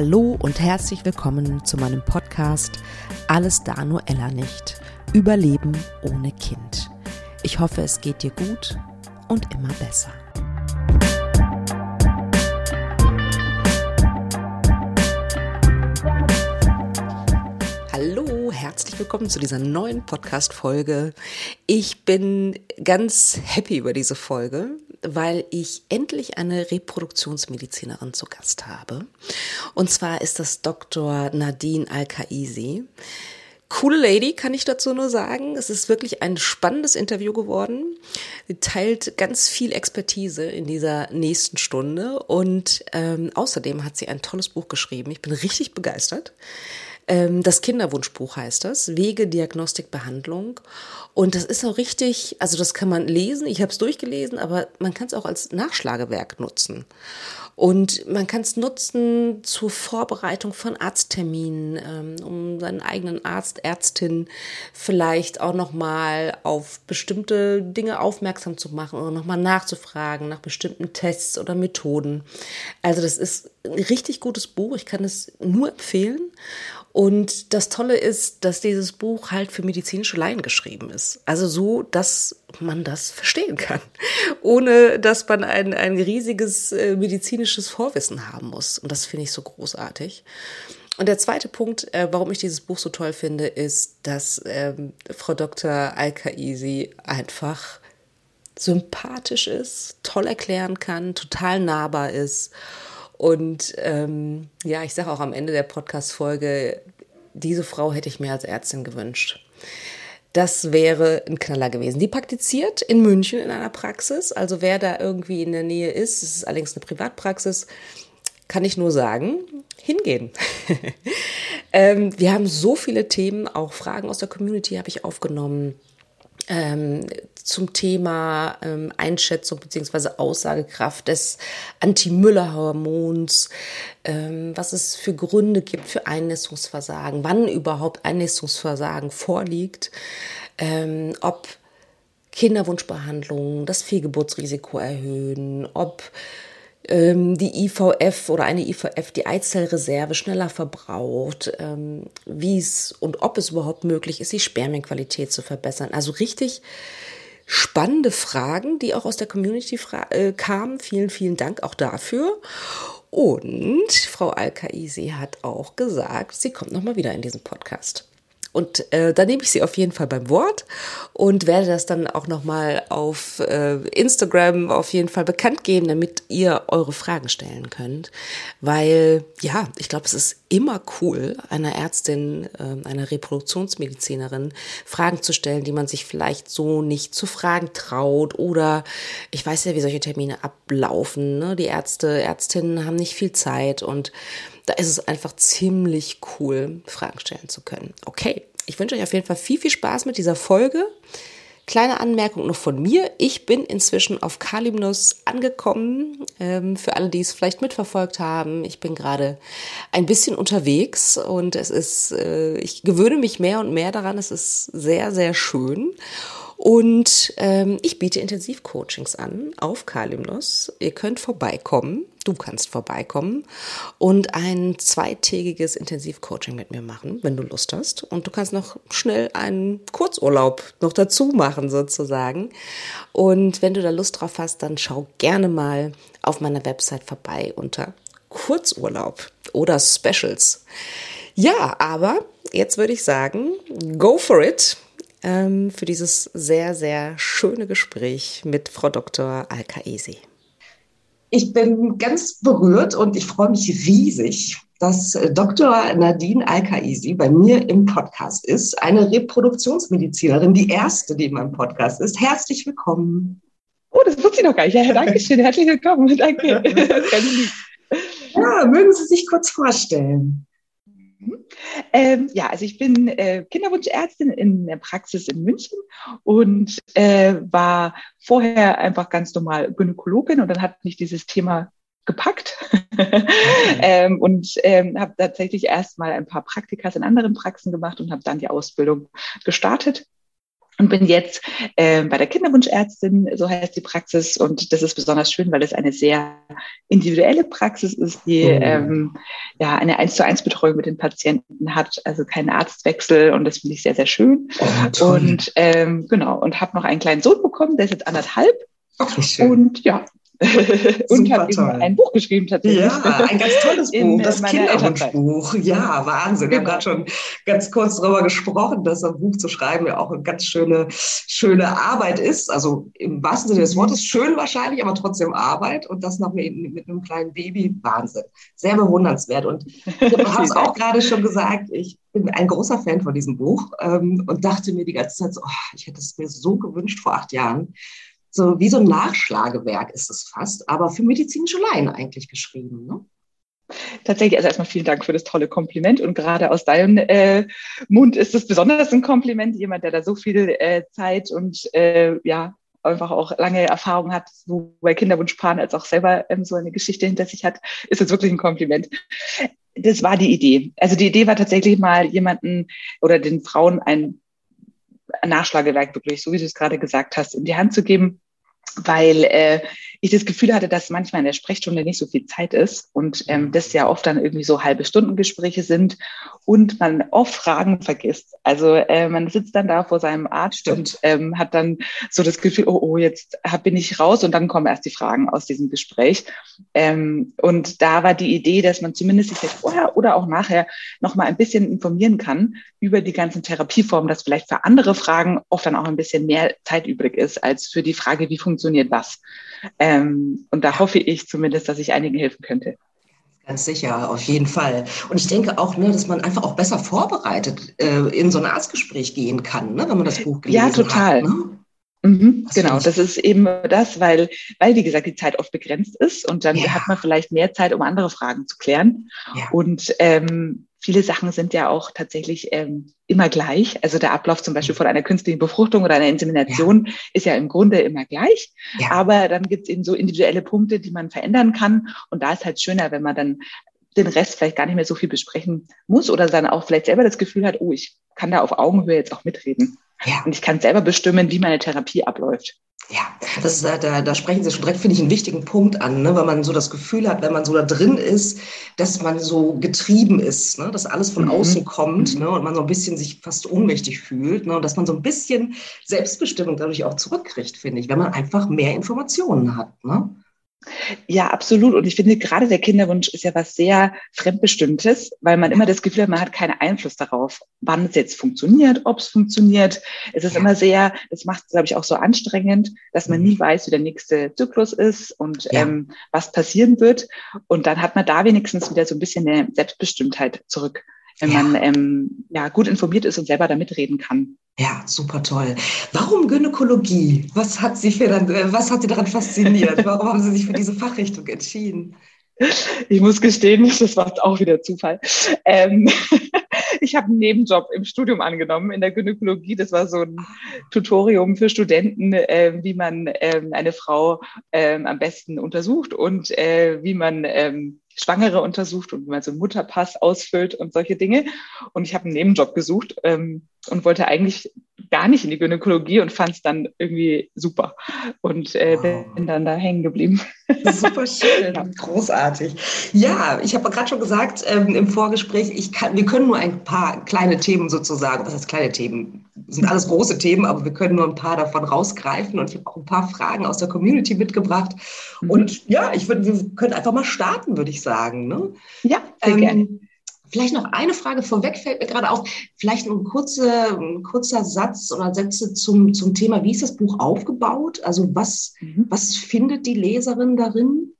Hallo und herzlich willkommen zu meinem Podcast Alles da nur Ella nicht. Überleben ohne Kind. Ich hoffe, es geht dir gut und immer besser. Hallo, herzlich willkommen zu dieser neuen Podcast-Folge. Ich bin ganz happy über diese Folge, weil ich endlich eine Reproduktionsmedizinerin zu Gast habe. Und zwar ist das Dr. Nadine Al-Kaisi. Coole Lady, kann ich dazu nur sagen. Es ist wirklich ein spannendes Interview geworden. Sie teilt ganz viel Expertise in dieser nächsten Stunde und ähm, außerdem hat sie ein tolles Buch geschrieben. Ich bin richtig begeistert. Ähm, das Kinderwunschbuch heißt das, Wege, Diagnostik, Behandlung. Und das ist auch richtig, also das kann man lesen, ich habe es durchgelesen, aber man kann es auch als Nachschlagewerk nutzen. Und man kann es nutzen zur Vorbereitung von Arztterminen, ähm, um seinen eigenen Arzt, Ärztin vielleicht auch nochmal auf bestimmte Dinge aufmerksam zu machen oder nochmal nachzufragen nach bestimmten Tests oder Methoden. Also das ist ein richtig gutes Buch. Ich kann es nur empfehlen. Und das Tolle ist, dass dieses Buch halt für medizinische Laien geschrieben ist. Also so, dass man das verstehen kann, ohne dass man ein, ein riesiges äh, medizinisches Vorwissen haben muss. Und das finde ich so großartig. Und der zweite Punkt, äh, warum ich dieses Buch so toll finde, ist, dass ähm, Frau Dr. Al-Kaisi einfach sympathisch ist, toll erklären kann, total nahbar ist und ähm, ja, ich sage auch am Ende der Podcast-Folge, diese Frau hätte ich mir als Ärztin gewünscht. Das wäre ein Knaller gewesen. Die praktiziert in München in einer Praxis. Also wer da irgendwie in der Nähe ist, es ist allerdings eine Privatpraxis, kann ich nur sagen, hingehen. ähm, wir haben so viele Themen, auch Fragen aus der Community habe ich aufgenommen ähm, zum Thema ähm, Einschätzung beziehungsweise Aussagekraft des Anti-Müller-Hormons, ähm, was es für Gründe gibt für Einnistungsversagen, wann überhaupt Einnistungsversagen vorliegt, ähm, ob Kinderwunschbehandlungen das Fehlgeburtsrisiko erhöhen, ob die IVF oder eine IVF die Eizellreserve schneller verbraucht, ähm, wie es und ob es überhaupt möglich ist, die Spermienqualität zu verbessern. Also richtig spannende Fragen, die auch aus der Community äh, kamen. Vielen, vielen Dank auch dafür. Und Frau Al-Kaisi hat auch gesagt, sie kommt nochmal wieder in diesen Podcast. Und äh, da nehme ich sie auf jeden Fall beim Wort und werde das dann auch nochmal auf äh, Instagram auf jeden Fall bekannt geben, damit ihr eure Fragen stellen könnt. Weil, ja, ich glaube, es ist immer cool, einer Ärztin, äh, einer Reproduktionsmedizinerin Fragen zu stellen, die man sich vielleicht so nicht zu fragen traut. Oder ich weiß ja, wie solche Termine ablaufen. Ne? Die Ärzte, Ärztinnen haben nicht viel Zeit und da ist es einfach ziemlich cool, Fragen stellen zu können. Okay, ich wünsche euch auf jeden Fall viel, viel Spaß mit dieser Folge. Kleine Anmerkung noch von mir. Ich bin inzwischen auf Kalimnos angekommen. Ähm, für alle, die es vielleicht mitverfolgt haben. Ich bin gerade ein bisschen unterwegs und es ist, äh, ich gewöhne mich mehr und mehr daran. Es ist sehr, sehr schön. Und ähm, ich biete Intensivcoachings an auf Kalimnos. Ihr könnt vorbeikommen, du kannst vorbeikommen und ein zweitägiges Intensivcoaching mit mir machen, wenn du Lust hast. Und du kannst noch schnell einen Kurzurlaub noch dazu machen sozusagen. Und wenn du da Lust drauf hast, dann schau gerne mal auf meiner Website vorbei unter Kurzurlaub oder Specials. Ja, aber jetzt würde ich sagen, go for it ähm, für dieses sehr, sehr schöne Gespräch mit Frau Dr. Al-Kaesi. Ich bin ganz berührt und ich freue mich riesig, dass äh, Dr. Nadine Al-Kaisi bei mir im Podcast ist. Eine Reproduktionsmedizinerin, die erste, die in meinem Podcast ist. Herzlich willkommen. Oh, das wusste ich noch gar nicht. Ja, danke schön. Herzlich willkommen. Danke. Ja, mögen Sie sich kurz vorstellen? Ähm, ja, also ich bin äh, Kinderwunschärztin in der Praxis in München und äh, war vorher einfach ganz normal Gynäkologin und dann hat mich dieses Thema gepackt. Ähm, und ähm, habe tatsächlich erst mal ein paar Praktikas in anderen Praxen gemacht und habe dann die Ausbildung gestartet und bin jetzt äh, bei der Kinderwunschärztin, so heißt die Praxis. Und das ist besonders schön, weil es eine sehr individuelle Praxis ist, die oh. ähm, ja eine eins zu eins Betreuung mit den Patienten hat, also keinen Arztwechsel. Und das finde ich sehr, sehr schön. Oh, und ähm, genau, und habe noch einen kleinen Sohn bekommen, der ist jetzt anderthalb. Ach, schön. Und ja, und habe ein Buch geschrieben tatsächlich. Ja, ein ganz tolles Buch, das Kinderwunschbuch. Ja, Wahnsinn. Wir haben gerade schon ganz kurz darüber gesprochen, dass ein Buch zu schreiben ja auch eine ganz schöne, schöne Arbeit ist. Also im wahrsten Sinne des mhm. Wortes schön wahrscheinlich, aber trotzdem Arbeit. Und das noch mit, mit einem kleinen Baby. Wahnsinn. Sehr bewundernswert. Und ich habe es auch gerade schon gesagt, ich bin ein großer Fan von diesem Buch ähm, und dachte mir die ganze Zeit so, oh, ich hätte es mir so gewünscht vor acht Jahren so wie so ein Nachschlagewerk ist es fast, aber für medizinische Laien eigentlich geschrieben. Ne? Tatsächlich, also erstmal vielen Dank für das tolle Kompliment und gerade aus deinem äh, Mund ist es besonders ein Kompliment, jemand, der da so viel äh, Zeit und äh, ja einfach auch lange Erfahrung hat, sowohl Kinderwunschpaaren als auch selber ähm, so eine Geschichte hinter sich hat, ist es wirklich ein Kompliment. Das war die Idee. Also die Idee war tatsächlich mal jemanden oder den Frauen ein Nachschlagewerk wirklich, so wie du es gerade gesagt hast, in die Hand zu geben, weil äh, ich das Gefühl hatte, dass manchmal in der Sprechstunde nicht so viel Zeit ist und ähm, das ja oft dann irgendwie so halbe Stundengespräche sind und man oft Fragen vergisst. Also äh, man sitzt dann da vor seinem Arzt Stimmt. und ähm, hat dann so das Gefühl, oh, oh, jetzt hab, bin ich raus und dann kommen erst die Fragen aus diesem Gespräch. Ähm, und da war die Idee, dass man zumindest sich vorher oder auch nachher noch mal ein bisschen informieren kann über die ganzen Therapieformen, dass vielleicht für andere Fragen oft dann auch ein bisschen mehr Zeit übrig ist als für die Frage, wie funktioniert was. Ähm, und da hoffe ich zumindest, dass ich einigen helfen könnte. Ganz sicher, auf jeden Fall. Und ich denke auch, ne, dass man einfach auch besser vorbereitet äh, in so ein Arztgespräch gehen kann, ne, wenn man das Buch gelesen hat. Ja, total. Hat, ne? Mhm, das genau, das ist eben das, weil, weil, wie gesagt, die Zeit oft begrenzt ist und dann ja. hat man vielleicht mehr Zeit, um andere Fragen zu klären. Ja. Und ähm, viele Sachen sind ja auch tatsächlich ähm, immer gleich. Also der Ablauf zum Beispiel mhm. von einer künstlichen Befruchtung oder einer Insemination ja. ist ja im Grunde immer gleich. Ja. Aber dann gibt es eben so individuelle Punkte, die man verändern kann. Und da ist halt schöner, wenn man dann den Rest vielleicht gar nicht mehr so viel besprechen muss oder dann auch vielleicht selber das Gefühl hat, oh, ich kann da auf Augenhöhe jetzt auch mitreden. Ja. Und ich kann selber bestimmen, wie meine Therapie abläuft. Ja, das ist, da, da sprechen Sie schon direkt, finde ich, einen wichtigen Punkt an, ne? weil man so das Gefühl hat, wenn man so da drin ist, dass man so getrieben ist, ne? dass alles von mhm. außen kommt mhm. ne? und man so ein bisschen sich fast ohnmächtig fühlt ne? und dass man so ein bisschen Selbstbestimmung dadurch auch zurückkriegt, finde ich, wenn man einfach mehr Informationen hat. Ne? Ja, absolut. Und ich finde, gerade der Kinderwunsch ist ja was sehr Fremdbestimmtes, weil man immer das Gefühl hat, man hat keinen Einfluss darauf, wann es jetzt funktioniert, ob es funktioniert. Es ist ja. immer sehr, das macht es, glaube ich, auch so anstrengend, dass man nie mhm. weiß, wie der nächste Zyklus ist und ja. ähm, was passieren wird. Und dann hat man da wenigstens wieder so ein bisschen eine Selbstbestimmtheit zurück, wenn ja. man ähm, ja, gut informiert ist und selber da mitreden kann. Ja, super toll. Warum Gynäkologie? Was hat Sie, für äh, was hat Sie daran fasziniert? Warum haben Sie sich für diese Fachrichtung entschieden? Ich muss gestehen, das war auch wieder Zufall. Ähm, ich habe einen Nebenjob im Studium angenommen in der Gynäkologie. Das war so ein Tutorium für Studenten, äh, wie man äh, eine Frau äh, am besten untersucht und äh, wie man ähm, Schwangere untersucht und man so einen Mutterpass ausfüllt und solche Dinge. Und ich habe einen Nebenjob gesucht ähm, und wollte eigentlich gar nicht in die Gynäkologie und fand es dann irgendwie super und äh, wow. bin dann da hängen geblieben. Super schön, ja. großartig. Ja, ich habe gerade schon gesagt ähm, im Vorgespräch, ich kann, wir können nur ein paar kleine Themen sozusagen, was heißt kleine Themen, sind alles große Themen, aber wir können nur ein paar davon rausgreifen und ich habe auch ein paar Fragen aus der Community mitgebracht. Mhm. Und ja, ich würde, wir können einfach mal starten, würde ich sagen. Ne? Ja, sehr ähm, gerne. Vielleicht noch eine Frage vorweg fällt mir gerade auf. Vielleicht ein, kurze, ein kurzer Satz oder Sätze zum, zum Thema, wie ist das Buch aufgebaut? Also was, mhm. was findet die Leserin darin?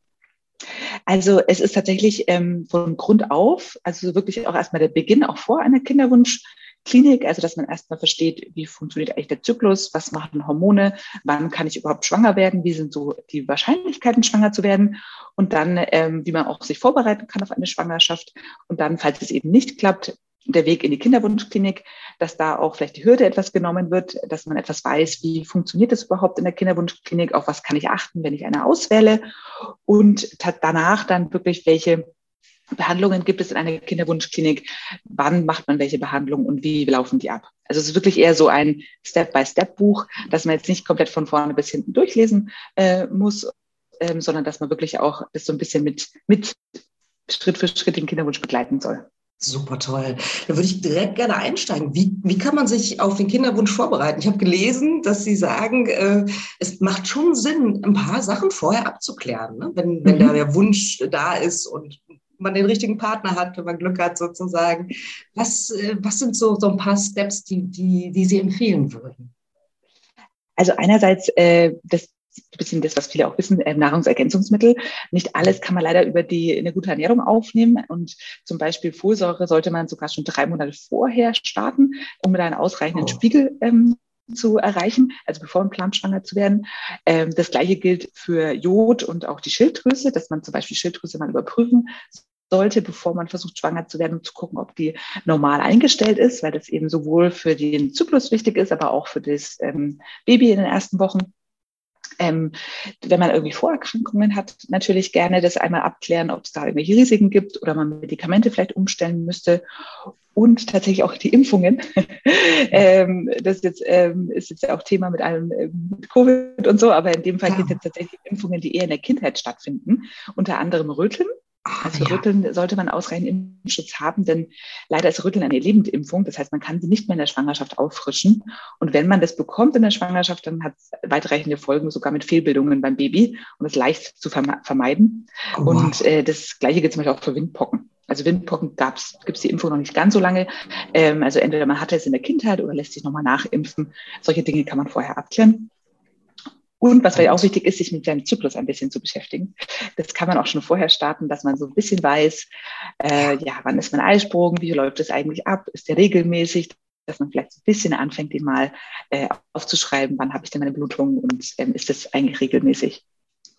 Also es ist tatsächlich ähm, von Grund auf, also wirklich auch erstmal der Beginn, auch vor einer Kinderwunsch, Klinik, also dass man erstmal versteht, wie funktioniert eigentlich der Zyklus, was machen Hormone, wann kann ich überhaupt schwanger werden, wie sind so die Wahrscheinlichkeiten, schwanger zu werden und dann, ähm, wie man auch sich vorbereiten kann auf eine Schwangerschaft. Und dann, falls es eben nicht klappt, der Weg in die Kinderwunschklinik, dass da auch vielleicht die Hürde etwas genommen wird, dass man etwas weiß, wie funktioniert das überhaupt in der Kinderwunschklinik, auf was kann ich achten, wenn ich eine auswähle. Und danach dann wirklich welche Behandlungen gibt es in einer Kinderwunschklinik? Wann macht man welche Behandlung und wie laufen die ab? Also es ist wirklich eher so ein Step-by-Step-Buch, dass man jetzt nicht komplett von vorne bis hinten durchlesen äh, muss, ähm, sondern dass man wirklich auch das so ein bisschen mit, mit Schritt für Schritt den Kinderwunsch begleiten soll. Super toll. Da würde ich direkt gerne einsteigen. Wie, wie kann man sich auf den Kinderwunsch vorbereiten? Ich habe gelesen, dass Sie sagen, äh, es macht schon Sinn, ein paar Sachen vorher abzuklären, ne? wenn, wenn mhm. da der Wunsch da ist und man den richtigen Partner hat, wenn man Glück hat sozusagen. Was, äh, was sind so, so ein paar Steps, die, die, die Sie empfehlen würden? Also einerseits äh, das ein bisschen das, was viele auch wissen, äh, Nahrungsergänzungsmittel. Nicht alles kann man leider über die eine gute Ernährung aufnehmen. Und zum Beispiel Folsäure sollte man sogar schon drei Monate vorher starten, um mit einem ausreichenden oh. Spiegel ähm, zu erreichen, also bevor man plant, schwanger zu werden. Ähm, das gleiche gilt für Jod und auch die Schilddrüse, dass man zum Beispiel Schilddrüse mal überprüfen sollte, bevor man versucht, schwanger zu werden, um zu gucken, ob die normal eingestellt ist, weil das eben sowohl für den Zyklus wichtig ist, aber auch für das ähm, Baby in den ersten Wochen. Ähm, wenn man irgendwie Vorerkrankungen hat, natürlich gerne das einmal abklären, ob es da irgendwelche Risiken gibt oder man Medikamente vielleicht umstellen müsste. Und tatsächlich auch die Impfungen. ähm, das jetzt, ähm, ist jetzt auch Thema mit allem ähm, mit Covid und so, aber in dem Fall ja. geht es jetzt tatsächlich Impfungen, die eher in der Kindheit stattfinden, unter anderem Röteln. Also ja. Rütteln sollte man ausreichend Impfschutz haben, denn leider ist Rütteln eine Lebendimpfung. Das heißt, man kann sie nicht mehr in der Schwangerschaft auffrischen. Und wenn man das bekommt in der Schwangerschaft, dann hat es weitreichende Folgen, sogar mit Fehlbildungen beim Baby und ist leicht zu vermeiden. Oh. Und äh, das Gleiche gilt zum Beispiel auch für Windpocken. Also Windpocken gibt es die Impfung noch nicht ganz so lange. Ähm, also entweder man hatte es in der Kindheit oder lässt sich nochmal nachimpfen. Solche Dinge kann man vorher abklären. Und was vielleicht auch wichtig ist, sich mit seinem Zyklus ein bisschen zu beschäftigen. Das kann man auch schon vorher starten, dass man so ein bisschen weiß, äh, ja, wann ist mein Eisprung, wie läuft es eigentlich ab, ist der regelmäßig, dass man vielleicht so ein bisschen anfängt, den mal äh, aufzuschreiben, wann habe ich denn meine Blutung und ähm, ist das eigentlich regelmäßig.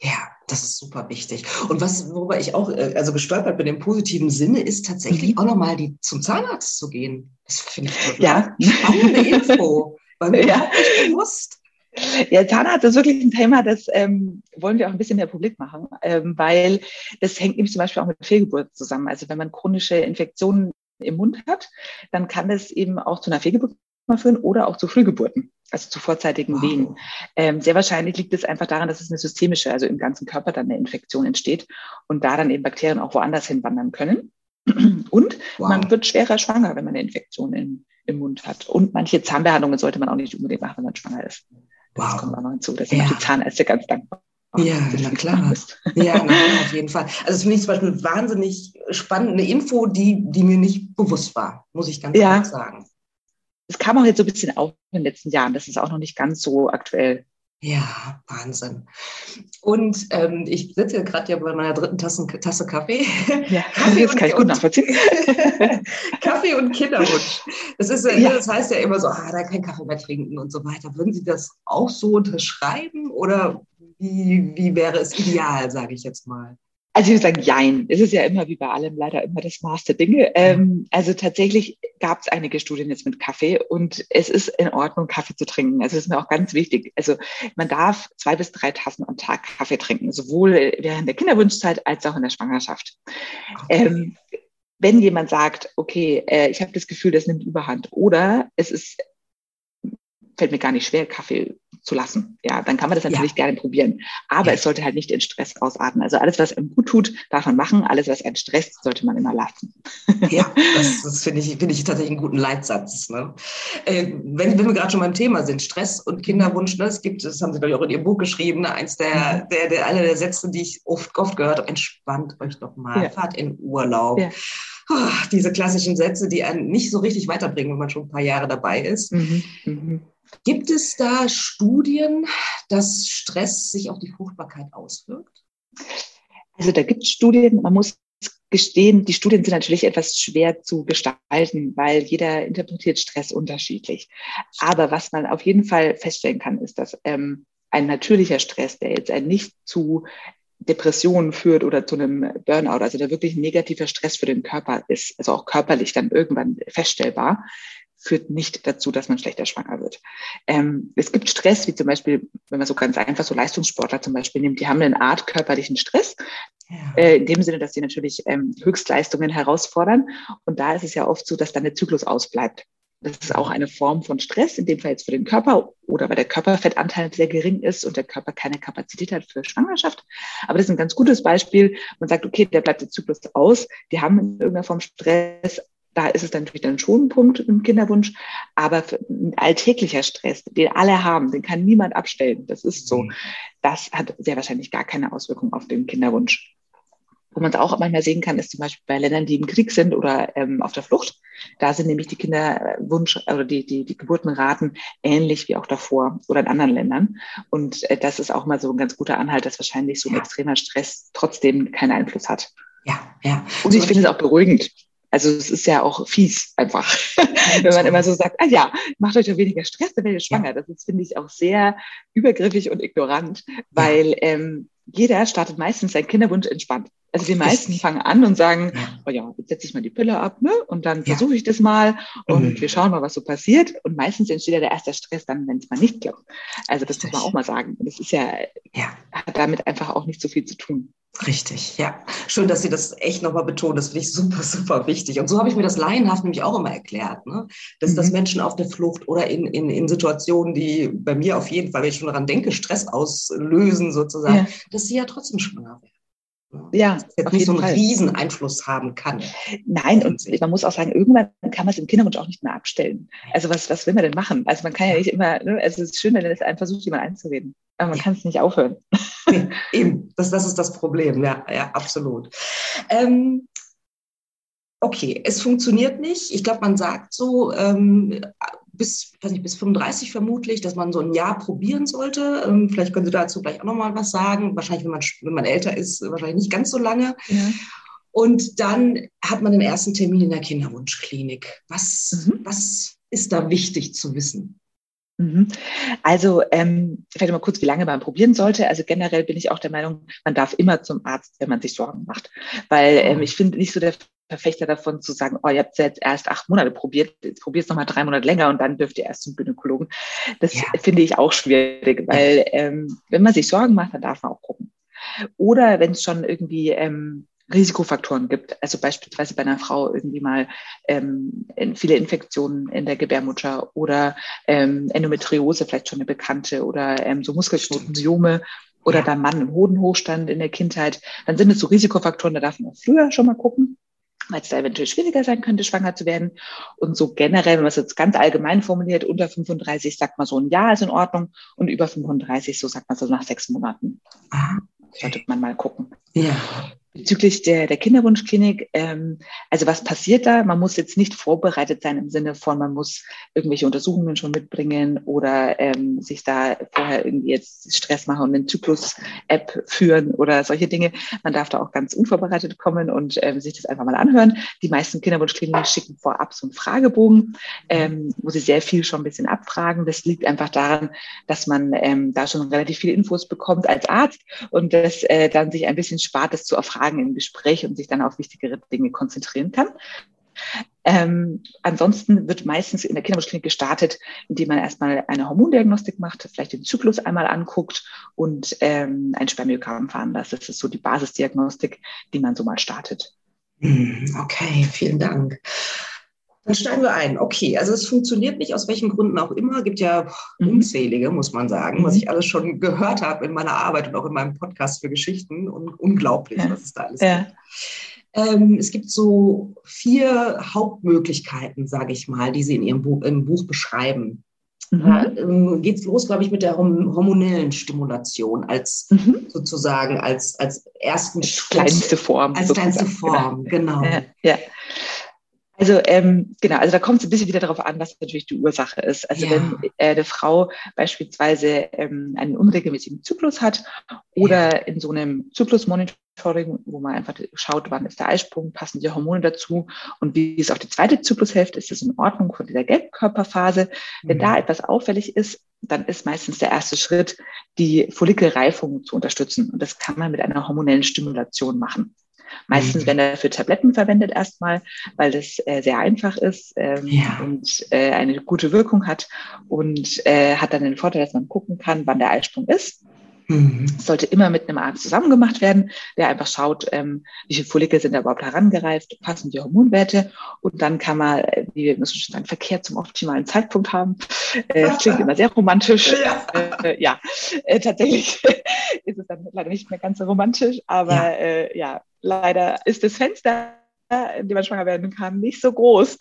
Ja, das ist super wichtig. Und was, worüber ich auch äh, also gestolpert bin im positiven Sinne, ist tatsächlich mhm. auch nochmal die, zum Zahnarzt zu gehen. Das finde ich total ja. spannende Info. Weil mir ja. nicht bewusst. Ja, Zahnarzt ist wirklich ein Thema, das ähm, wollen wir auch ein bisschen mehr publik machen, ähm, weil das hängt nämlich zum Beispiel auch mit Fehlgeburt zusammen. Also wenn man chronische Infektionen im Mund hat, dann kann es eben auch zu einer Fehlgeburt führen oder auch zu Frühgeburten, also zu vorzeitigen wow. Wehen. Ähm, sehr wahrscheinlich liegt es einfach daran, dass es eine systemische, also im ganzen Körper dann eine Infektion entsteht und da dann eben Bakterien auch woanders hinwandern können. Und wow. man wird schwerer schwanger, wenn man eine Infektion in, im Mund hat. Und manche Zahnbehandlungen sollte man auch nicht unbedingt machen, wenn man schwanger ist. Wow. Das kommt auch noch hinzu. Da sind ja. die Zahnärzte ganz dankbar. Ja, na klar. Ja, na, auf jeden Fall. Also das finde ich zum Beispiel wahnsinnig spannend, eine Info, die, die mir nicht bewusst war, muss ich ganz ja. ehrlich sagen. Es kam auch jetzt so ein bisschen auf in den letzten Jahren. Das ist auch noch nicht ganz so aktuell. Ja, Wahnsinn. Und ähm, ich sitze gerade ja bei meiner dritten Tasse, Tasse Kaffee. Ja, Kaffee das kann ich gut nachvollziehen. Kaffee und Kinderwunsch. Das, ist, ja. das heißt ja immer so, ah, da kein Kaffee mehr trinken und so weiter. Würden Sie das auch so unterschreiben oder wie, wie wäre es ideal, sage ich jetzt mal? Also ich würde sagen, jein. Es ist ja immer wie bei allem leider immer das Maß der Dinge. Ähm, also tatsächlich gab es einige Studien jetzt mit Kaffee und es ist in Ordnung, Kaffee zu trinken. Also es ist mir auch ganz wichtig. Also man darf zwei bis drei Tassen am Tag Kaffee trinken, sowohl während der Kinderwunschzeit als auch in der Schwangerschaft. Okay. Ähm, wenn jemand sagt, okay, äh, ich habe das Gefühl, das nimmt Überhand oder es ist fällt mir gar nicht schwer, Kaffee zu lassen. Ja, dann kann man das natürlich ja. gerne probieren. Aber ja. es sollte halt nicht in Stress ausarten. Also alles, was einem gut tut, darf man machen. Alles, was einen stresst, sollte man immer lassen. Ja, das, das finde ich, finde ich tatsächlich einen guten Leitsatz. Ne? Äh, wenn, wenn wir gerade schon beim Thema sind, Stress und Kinderwunsch, ne? es gibt, das haben Sie, glaube ich, auch in Ihrem Buch geschrieben, ne? eins der, mhm. der, der, einer der Sätze, die ich oft, oft gehört habe, entspannt euch doch mal, ja. fahrt in Urlaub. Oh, diese klassischen Sätze, die einen nicht so richtig weiterbringen, wenn man schon ein paar Jahre dabei ist. Mhm. Mhm. Gibt es da Studien, dass Stress sich auf die Fruchtbarkeit auswirkt? Also da gibt es Studien, man muss gestehen, die Studien sind natürlich etwas schwer zu gestalten, weil jeder interpretiert Stress unterschiedlich. Aber was man auf jeden Fall feststellen kann, ist, dass ähm, ein natürlicher Stress, der jetzt nicht zu Depressionen führt oder zu einem Burnout, also der wirklich negativer Stress für den Körper ist, also auch körperlich dann irgendwann feststellbar, führt nicht dazu, dass man schlechter schwanger wird. Ähm, es gibt Stress, wie zum Beispiel, wenn man so ganz einfach so Leistungssportler zum Beispiel nimmt, die haben eine Art körperlichen Stress, ja. äh, in dem Sinne, dass sie natürlich ähm, Höchstleistungen herausfordern. Und da ist es ja oft so, dass dann der Zyklus ausbleibt. Das ist auch eine Form von Stress, in dem Fall jetzt für den Körper oder weil der Körperfettanteil sehr gering ist und der Körper keine Kapazität hat für Schwangerschaft. Aber das ist ein ganz gutes Beispiel. Man sagt, okay, der bleibt der Zyklus aus. Die haben in irgendeiner Form Stress. Da ist es natürlich dann schon ein Punkt im Kinderwunsch. Aber ein alltäglicher Stress, den alle haben, den kann niemand abstellen. Das ist so. Mhm. Das hat sehr wahrscheinlich gar keine Auswirkung auf den Kinderwunsch. Wo man es auch manchmal sehen kann, ist zum Beispiel bei Ländern, die im Krieg sind oder ähm, auf der Flucht. Da sind nämlich die Kinderwunsch oder die, die, die Geburtenraten ähnlich wie auch davor oder in anderen Ländern. Und äh, das ist auch mal so ein ganz guter Anhalt, dass wahrscheinlich so ein ja. extremer Stress trotzdem keinen Einfluss hat. Ja, ja. Und ich finde es auch beruhigend. Also es ist ja auch fies einfach, wenn man immer so sagt, ah ja, macht euch doch weniger Stress, dann werdet ihr schwanger. Ja. Das ist, finde ich, auch sehr übergriffig und ignorant, weil ähm, jeder startet meistens seinen Kinderwunsch entspannt. Also die meisten fangen an und sagen, ja. oh ja, jetzt setze ich mal die Pille ab, ne? Und dann ja. versuche ich das mal und mhm. wir schauen mal, was so passiert. Und meistens entsteht ja der erste Stress dann, wenn es mal nicht klappt. Also das Richtig. muss man auch mal sagen. Das ist ja, ja, hat damit einfach auch nicht so viel zu tun. Richtig, ja. Schön, dass Sie das echt nochmal betonen. Das finde ich super, super wichtig. Und so habe ich mir das laienhaft nämlich auch immer erklärt, ne? dass, mhm. dass Menschen auf der Flucht oder in, in, in Situationen, die bei mir auf jeden Fall, wenn ich schon daran denke, Stress auslösen sozusagen, ja. dass sie ja trotzdem schwanger werden. Ja, dass jetzt nicht so einen Fall. riesen Einfluss haben kann. Nein, und man muss auch sagen, irgendwann kann man es im Kinderwunsch auch nicht mehr abstellen. Also was, was will man denn machen? Also man kann ja nicht immer, ne? also es ist schön, wenn es einen versucht, jemand einzureden. Aber man ja. kann es nicht aufhören. Nee, eben, das, das ist das Problem, ja, ja, absolut. Ähm, okay, es funktioniert nicht. Ich glaube, man sagt so, ähm, bis, weiß nicht, bis 35 vermutlich, dass man so ein Jahr probieren sollte. Ähm, vielleicht können Sie dazu gleich auch nochmal was sagen. Wahrscheinlich, wenn man, wenn man älter ist, wahrscheinlich nicht ganz so lange. Ja. Und dann hat man den ersten Termin in der Kinderwunschklinik. Was, mhm. was ist da wichtig zu wissen? Mhm. Also ähm, vielleicht mal kurz, wie lange man probieren sollte. Also generell bin ich auch der Meinung, man darf immer zum Arzt, wenn man sich Sorgen macht. Weil ähm, mhm. ich finde nicht so der Verfechter davon zu sagen, oh, ihr habt es jetzt erst acht Monate probiert, jetzt probiert es nochmal drei Monate länger und dann dürft ihr erst zum Gynäkologen. Das ja. finde ich auch schwierig, weil ähm, wenn man sich Sorgen macht, dann darf man auch gucken. Oder wenn es schon irgendwie ähm, Risikofaktoren gibt, also beispielsweise bei einer Frau irgendwie mal ähm, viele Infektionen in der Gebärmutter oder ähm, Endometriose, vielleicht schon eine bekannte, oder ähm, so Muskelknotensyome oder ja. beim Mann einen Hodenhochstand in der Kindheit, dann sind es so Risikofaktoren, da darf man auch früher schon mal gucken weil es da eventuell schwieriger sein könnte, schwanger zu werden. Und so generell, wenn man es jetzt ganz allgemein formuliert, unter 35 sagt man so ein Jahr ist in Ordnung und über 35, so sagt man so nach sechs Monaten. Ah, okay. Sollte man mal gucken. Ja. Bezüglich der, der Kinderwunschklinik, ähm, also was passiert da? Man muss jetzt nicht vorbereitet sein im Sinne von, man muss irgendwelche Untersuchungen schon mitbringen oder ähm, sich da vorher irgendwie jetzt Stress machen und eine Zyklus-App führen oder solche Dinge. Man darf da auch ganz unvorbereitet kommen und ähm, sich das einfach mal anhören. Die meisten Kinderwunschkliniken schicken vorab so einen Fragebogen, ähm, wo sie sehr viel schon ein bisschen abfragen. Das liegt einfach daran, dass man ähm, da schon relativ viele Infos bekommt als Arzt und das äh, dann sich ein bisschen spart, das zu erfragen Fragen im Gespräch und sich dann auf wichtigere Dinge konzentrieren kann. Ähm, ansonsten wird meistens in der Kinderwunschklinik gestartet, indem man erstmal eine Hormondiagnostik macht, vielleicht den Zyklus einmal anguckt und ähm, ein Spermiogramm fahren lässt. Das ist so die Basisdiagnostik, die man so mal startet. Hm, okay, vielen Dank. Dann steigen wir ein. Okay, also es funktioniert nicht, aus welchen Gründen auch immer. Es gibt ja mhm. unzählige, muss man sagen, was mhm. ich alles schon gehört habe in meiner Arbeit und auch in meinem Podcast für Geschichten. Und unglaublich, ja. was es da alles ja. gibt. Ähm, es gibt so vier Hauptmöglichkeiten, sage ich mal, die Sie in Ihrem Buch, im Buch beschreiben. Mhm. Da ähm, geht es los, glaube ich, mit der hormonellen Stimulation als mhm. sozusagen als, als ersten als kleinste Form. Als kleinste Form, genau. Ja, ja. Also ähm, genau, also da kommt es ein bisschen wieder darauf an, was natürlich die Ursache ist. Also ja. wenn äh, eine Frau beispielsweise ähm, einen unregelmäßigen Zyklus hat oder ja. in so einem Zyklusmonitoring, wo man einfach schaut, wann ist der Eisprung, passen die Hormone dazu und wie ist auch die zweite Zyklushälfte, ist das in Ordnung von dieser Gelbkörperphase. Mhm. Wenn da etwas auffällig ist, dann ist meistens der erste Schritt, die Follikelreifung zu unterstützen. Und das kann man mit einer hormonellen Stimulation machen. Meistens mhm. werden dafür Tabletten verwendet erstmal, weil das äh, sehr einfach ist ähm, ja. und äh, eine gute Wirkung hat und äh, hat dann den Vorteil, dass man gucken kann, wann der Eisprung ist. Mhm. Es sollte immer mit einem Arzt zusammen gemacht werden, der einfach schaut, ähm, wie viele Follikel sind da überhaupt herangereift, passen die Hormonwerte und dann kann man, äh, wie wir müssen schon sagen, Verkehr zum optimalen Zeitpunkt haben. Äh, das klingt immer sehr romantisch. Ja, äh, ja. Äh, tatsächlich ist es dann leider nicht mehr ganz so romantisch, aber ja, äh, ja leider ist das Fenster, in dem man schwanger werden kann, nicht so groß,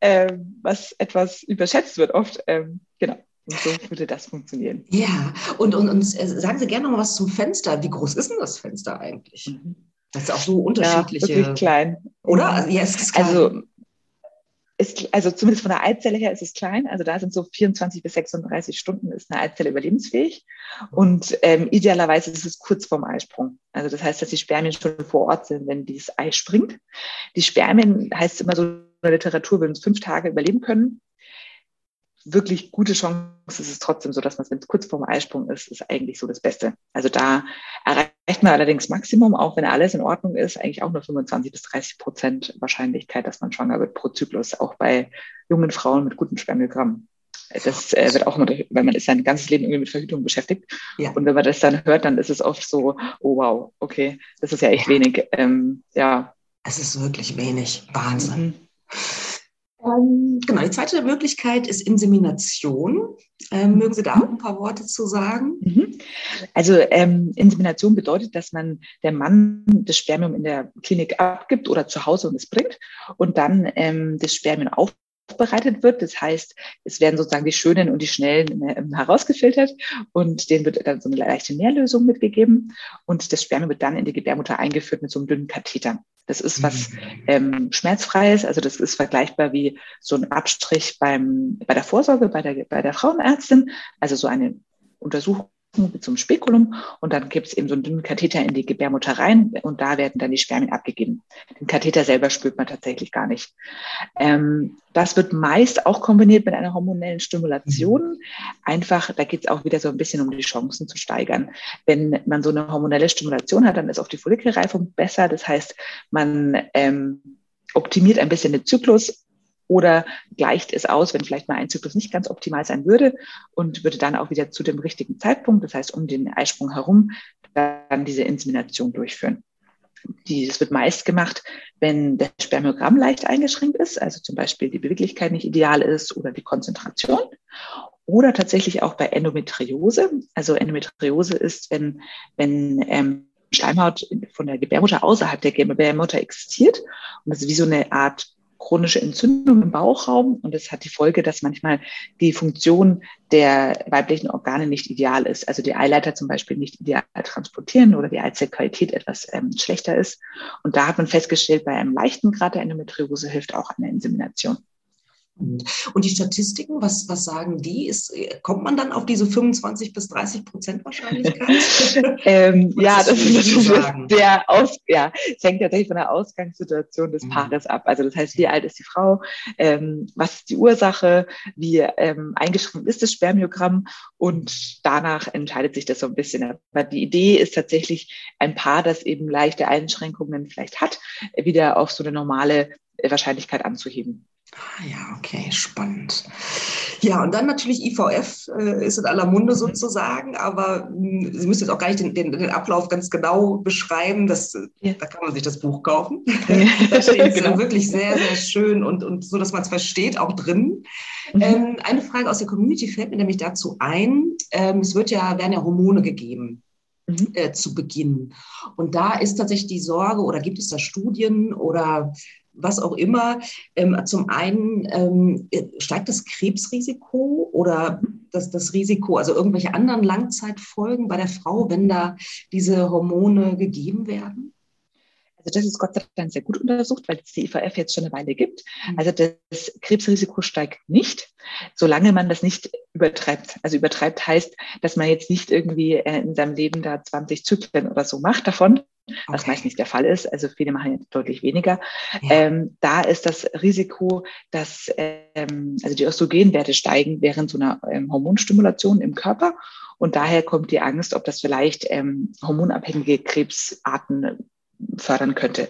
ähm, was etwas überschätzt wird oft. Ähm, genau. Und so würde das funktionieren. Ja, und, und, und äh, sagen Sie gerne noch mal was zum Fenster. Wie groß ist denn das Fenster eigentlich? Mhm. Das ist auch so unterschiedliche. Ja, wirklich klein. Oder? Also, ja, es ist klein. Also, ist, also zumindest von der Eizelle her ist es klein. Also da sind so 24 bis 36 Stunden ist eine Eizelle überlebensfähig. Und ähm, idealerweise ist es kurz vorm Eisprung. Also das heißt, dass die Spermien schon vor Ort sind, wenn dieses Ei springt. Die Spermien heißt immer so in der Literatur, würden es fünf Tage überleben können wirklich gute Chance ist es trotzdem so, dass man, wenn es kurz vorm Eisprung ist, ist eigentlich so das Beste. Also da erreicht man allerdings Maximum, auch wenn alles in Ordnung ist, eigentlich auch nur 25 bis 30 Prozent Wahrscheinlichkeit, dass man schwanger wird pro Zyklus, auch bei jungen Frauen mit guten Spermiogramm. Das äh, wird auch immer, weil man ist sein ganzes Leben irgendwie mit Verhütung beschäftigt. Ja. Und wenn man das dann hört, dann ist es oft so, oh wow, okay, das ist ja echt wenig. Ähm, ja. Es ist wirklich wenig. Wahnsinn. Mhm. Genau, die zweite Möglichkeit ist Insemination. Ähm, mögen Sie da auch ein paar Worte zu sagen? Mhm. Also ähm, Insemination bedeutet, dass man der Mann das Spermium in der Klinik abgibt oder zu Hause und es bringt und dann ähm, das Spermium auf aufbereitet wird. Das heißt, es werden sozusagen die schönen und die schnellen ähm, herausgefiltert und denen wird dann so eine leichte Nährlösung mitgegeben und das Spermium wird dann in die Gebärmutter eingeführt mit so einem dünnen Katheter. Das ist was mhm. ähm, schmerzfreies, also das ist vergleichbar wie so ein Abstrich beim, bei der Vorsorge, bei der, bei der Frauenärztin, also so eine Untersuchung einem Spekulum und dann gibt es eben so einen dünnen Katheter in die Gebärmutter rein und da werden dann die Spermien abgegeben. Den Katheter selber spürt man tatsächlich gar nicht. Ähm, das wird meist auch kombiniert mit einer hormonellen Stimulation. Mhm. Einfach, da geht es auch wieder so ein bisschen um die Chancen zu steigern. Wenn man so eine hormonelle Stimulation hat, dann ist auch die Follikelreifung besser. Das heißt, man ähm, optimiert ein bisschen den Zyklus oder gleicht es aus, wenn vielleicht mal ein Zyklus nicht ganz optimal sein würde und würde dann auch wieder zu dem richtigen Zeitpunkt, das heißt um den Eisprung herum, dann diese Insemination durchführen. Das wird meist gemacht, wenn der Spermiogramm leicht eingeschränkt ist, also zum Beispiel die Beweglichkeit nicht ideal ist oder die Konzentration. Oder tatsächlich auch bei Endometriose. Also Endometriose ist, wenn, wenn ähm, Schleimhaut von der Gebärmutter außerhalb der Gebärmutter existiert und das ist wie so eine Art chronische Entzündung im Bauchraum und das hat die Folge, dass manchmal die Funktion der weiblichen Organe nicht ideal ist. Also die Eileiter zum Beispiel nicht ideal transportieren oder die Eizellqualität etwas ähm, schlechter ist. Und da hat man festgestellt, bei einem leichten Grad der Endometriose hilft auch eine Insemination. Und die Statistiken, was, was sagen die? Ist, kommt man dann auf diese 25 bis 30 Prozent Wahrscheinlichkeit? ähm, ja, das ist natürlich der Aus, ja, es hängt tatsächlich von der Ausgangssituation des mhm. Paares ab. Also das heißt, wie alt ist die Frau? Ähm, was ist die Ursache? Wie ähm, eingeschränkt ist das Spermiogramm? Und danach entscheidet sich das so ein bisschen. Aber die Idee ist tatsächlich ein Paar, das eben leichte Einschränkungen vielleicht hat, wieder auf so eine normale Wahrscheinlichkeit anzuheben. Ah ja, okay, spannend. Ja, und dann natürlich IVF äh, ist in aller Munde mhm. sozusagen, aber mh, hm, Sie müssen jetzt auch gar nicht den, den, den Ablauf ganz genau beschreiben. Das, ja. Da kann man sich das Buch kaufen. da steht genau. wirklich sehr, sehr schön und, und so, dass man es versteht, auch drin. Mhm. Ähm, eine Frage aus der Community fällt mir nämlich dazu ein. Ähm, es wird ja, werden ja Hormone gegeben. Mhm. Äh, zu Beginn. Und da ist tatsächlich die Sorge, oder gibt es da Studien oder was auch immer. Ähm, zum einen ähm, steigt das Krebsrisiko oder das, das Risiko, also irgendwelche anderen Langzeitfolgen bei der Frau, wenn da diese Hormone gegeben werden? Also das ist Gott sei Dank sehr gut untersucht, weil es die IVF jetzt schon eine Weile gibt. Mhm. Also das Krebsrisiko steigt nicht, solange man das nicht übertreibt. Also übertreibt heißt, dass man jetzt nicht irgendwie äh, in seinem Leben da 20 Zyklen oder so macht davon, was okay. meist nicht der Fall ist. Also viele machen jetzt deutlich weniger. Ja. Ähm, da ist das Risiko, dass ähm, also die Östrogenwerte steigen während so einer ähm, Hormonstimulation im Körper. Und daher kommt die Angst, ob das vielleicht ähm, hormonabhängige Krebsarten fördern könnte.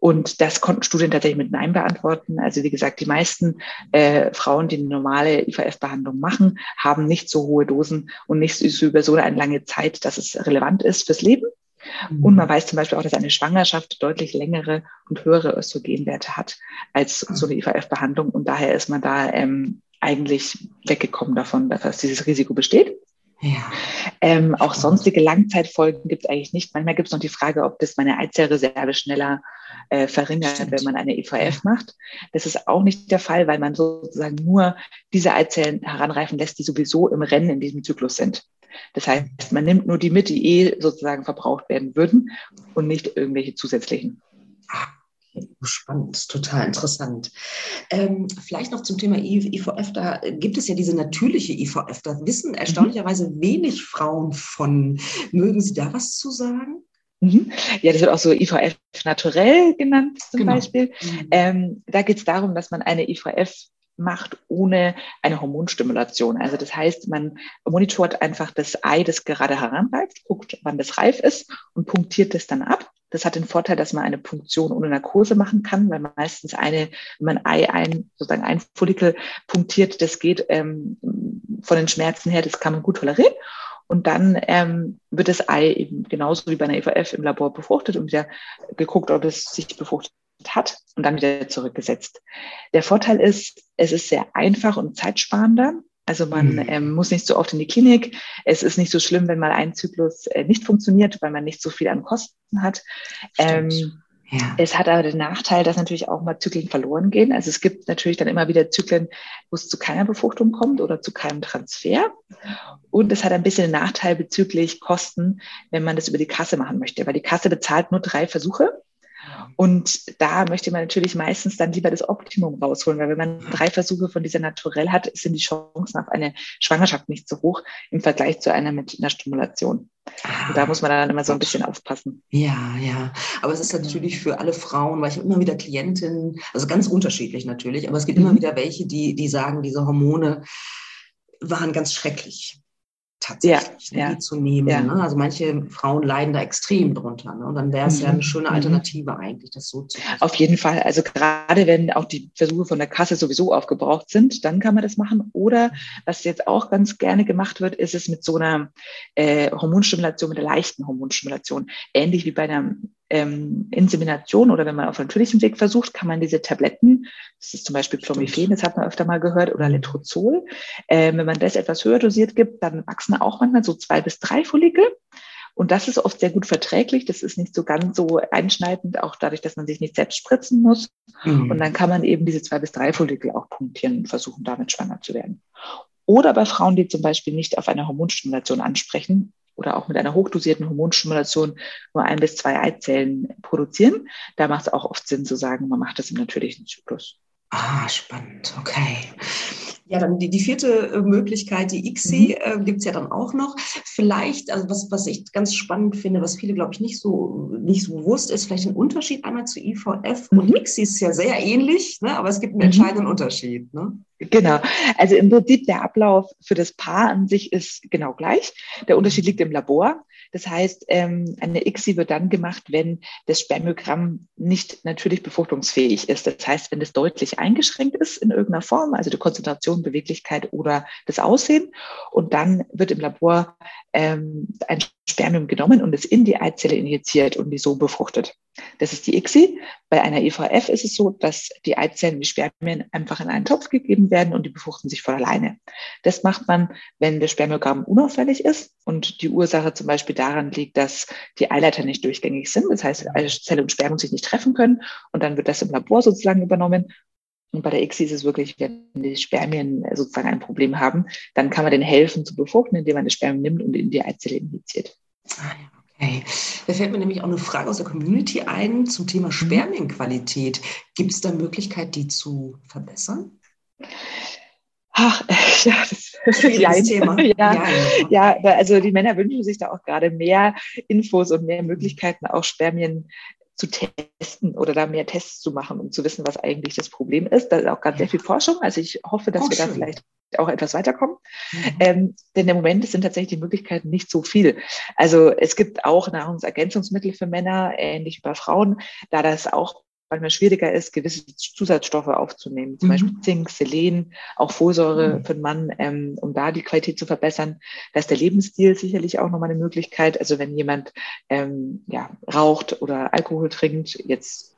Und das konnten Studien tatsächlich mit Nein beantworten. Also wie gesagt, die meisten äh, Frauen, die eine normale IVF-Behandlung machen, haben nicht so hohe Dosen und nicht so über so eine lange Zeit, dass es relevant ist fürs Leben. Mhm. Und man weiß zum Beispiel auch, dass eine Schwangerschaft deutlich längere und höhere Östrogenwerte hat als so eine IVF-Behandlung. Und daher ist man da ähm, eigentlich weggekommen davon, dass dieses Risiko besteht. Ja. Ähm, auch sonstige Langzeitfolgen gibt es eigentlich nicht. Manchmal gibt es noch die Frage, ob das meine Eizellreserve schneller äh, verringert, Stimmt. wenn man eine IVF macht. Das ist auch nicht der Fall, weil man sozusagen nur diese Eizellen heranreifen lässt, die sowieso im Rennen in diesem Zyklus sind. Das heißt, man nimmt nur die mit, die eh sozusagen verbraucht werden würden und nicht irgendwelche zusätzlichen. Ah, Spannend, total interessant. Ähm, vielleicht noch zum Thema IVF, da gibt es ja diese natürliche IVF, da wissen mhm. erstaunlicherweise wenig Frauen von. Mögen Sie da was zu sagen? Mhm. Ja, das wird auch so IVF naturell genannt zum genau. Beispiel. Mhm. Ähm, da geht es darum, dass man eine IVF macht ohne eine Hormonstimulation. Also das heißt, man monitort einfach das Ei, das gerade heranreift, guckt, wann das reif ist und punktiert es dann ab. Das hat den Vorteil, dass man eine Punktion ohne Narkose machen kann, weil meistens eine, wenn man Ei ein, sozusagen ein Follikel punktiert, das geht ähm, von den Schmerzen her, das kann man gut tolerieren. Und dann ähm, wird das Ei eben genauso wie bei einer EVF im Labor befruchtet und wieder geguckt, ob es sich befruchtet hat und dann wieder zurückgesetzt. Der Vorteil ist, es ist sehr einfach und zeitsparender. Also man mhm. ähm, muss nicht so oft in die Klinik. Es ist nicht so schlimm, wenn mal ein Zyklus äh, nicht funktioniert, weil man nicht so viel an Kosten hat. Ähm, ja. Es hat aber den Nachteil, dass natürlich auch mal Zyklen verloren gehen. Also es gibt natürlich dann immer wieder Zyklen, wo es zu keiner Befruchtung kommt oder zu keinem Transfer. Und es hat ein bisschen den Nachteil bezüglich Kosten, wenn man das über die Kasse machen möchte, weil die Kasse bezahlt nur drei Versuche und da möchte man natürlich meistens dann lieber das Optimum rausholen, weil wenn man drei Versuche von dieser Naturell hat, sind die Chancen auf eine Schwangerschaft nicht so hoch im Vergleich zu einer mit einer Stimulation. Ah, und da muss man dann immer so ein bisschen aufpassen. Ja, ja. Aber es ist natürlich für alle Frauen, weil ich immer wieder Klientinnen, also ganz unterschiedlich natürlich, aber es gibt mhm. immer wieder welche, die, die sagen, diese Hormone waren ganz schrecklich tatsächlich ja, ja. zu nehmen. Ja. Ne? Also manche Frauen leiden da extrem drunter. Ne? Und dann wäre es mhm. ja eine schöne mhm. Alternative eigentlich, das so zu machen. Auf jeden Fall. Also gerade wenn auch die Versuche von der Kasse sowieso aufgebraucht sind, dann kann man das machen. Oder was jetzt auch ganz gerne gemacht wird, ist es mit so einer äh, Hormonstimulation, mit einer leichten Hormonstimulation. Ähnlich wie bei einer ähm, Insemination oder wenn man auf natürlichem Weg versucht, kann man diese Tabletten, das ist zum Beispiel Clomiphen, das hat man öfter mal gehört, oder Letrozol, äh, wenn man das etwas höher dosiert gibt, dann wachsen auch manchmal so zwei bis drei Follikel. Und das ist oft sehr gut verträglich. Das ist nicht so ganz so einschneidend, auch dadurch, dass man sich nicht selbst spritzen muss. Mhm. Und dann kann man eben diese zwei bis drei Follikel auch punktieren und versuchen, damit schwanger zu werden. Oder bei Frauen, die zum Beispiel nicht auf eine Hormonstimulation ansprechen, oder auch mit einer hochdosierten Hormonstimulation nur ein bis zwei Eizellen produzieren. Da macht es auch oft Sinn zu sagen, man macht das im natürlichen Zyklus. Ah, spannend, okay. Ja, dann die, die vierte äh, Möglichkeit, die ICSI, mhm. äh, gibt es ja dann auch noch. Vielleicht, also was, was ich ganz spannend finde, was viele, glaube ich, nicht so, nicht so bewusst ist, vielleicht ein Unterschied einmal zu IVF mhm. und ICSI ist ja sehr ähnlich, ne? aber es gibt einen mhm. entscheidenden Unterschied. Ne? Genau. Also im Prinzip der Ablauf für das Paar an sich ist genau gleich. Der Unterschied liegt im Labor. Das heißt, ähm, eine ICSI wird dann gemacht, wenn das Spermiogramm nicht natürlich befruchtungsfähig ist. Das heißt, wenn es deutlich eingeschränkt ist in irgendeiner Form, also die Konzentration, Beweglichkeit oder das Aussehen. Und dann wird im Labor ähm, ein Spermium genommen und es in die Eizelle injiziert und die so befruchtet. Das ist die ICSI. Bei einer IVF ist es so, dass die Eizellen, die Spermien einfach in einen Topf gegeben werden und die befruchten sich von alleine. Das macht man, wenn das Spermiogramm unauffällig ist und die Ursache zum Beispiel daran liegt, dass die Eileiter nicht durchgängig sind. Das heißt, Zelle und Spermium sich nicht treffen können und dann wird das im Labor sozusagen übernommen und bei der ICSI ist es wirklich, wenn die Spermien sozusagen ein Problem haben, dann kann man denen helfen zu befruchten, indem man das Spermium nimmt und in die Eizelle injiziert. Ah, ja. Okay. Da fällt mir nämlich auch eine Frage aus der Community ein zum Thema mhm. Spermienqualität. Gibt es da Möglichkeit, die zu verbessern? Ach, ja, das ist ein Thema. Ja, ja, ja, also die Männer wünschen sich da auch gerade mehr Infos und mehr Möglichkeiten, auch Spermien zu testen oder da mehr Tests zu machen, um zu wissen, was eigentlich das Problem ist. Da ist auch gerade sehr viel Forschung. Also ich hoffe, dass oh, wir schön. da vielleicht auch etwas weiterkommen. Mhm. Ähm, denn im Moment sind tatsächlich die Möglichkeiten nicht so viel. Also es gibt auch Nahrungsergänzungsmittel für Männer, ähnlich wie bei Frauen, da das auch manchmal schwieriger ist, gewisse Zusatzstoffe aufzunehmen, zum mhm. Beispiel Zink, Selen, auch Folsäure mhm. für den Mann, ähm, um da die Qualität zu verbessern. Da ist der Lebensstil sicherlich auch nochmal eine Möglichkeit. Also wenn jemand ähm, ja, raucht oder Alkohol trinkt, jetzt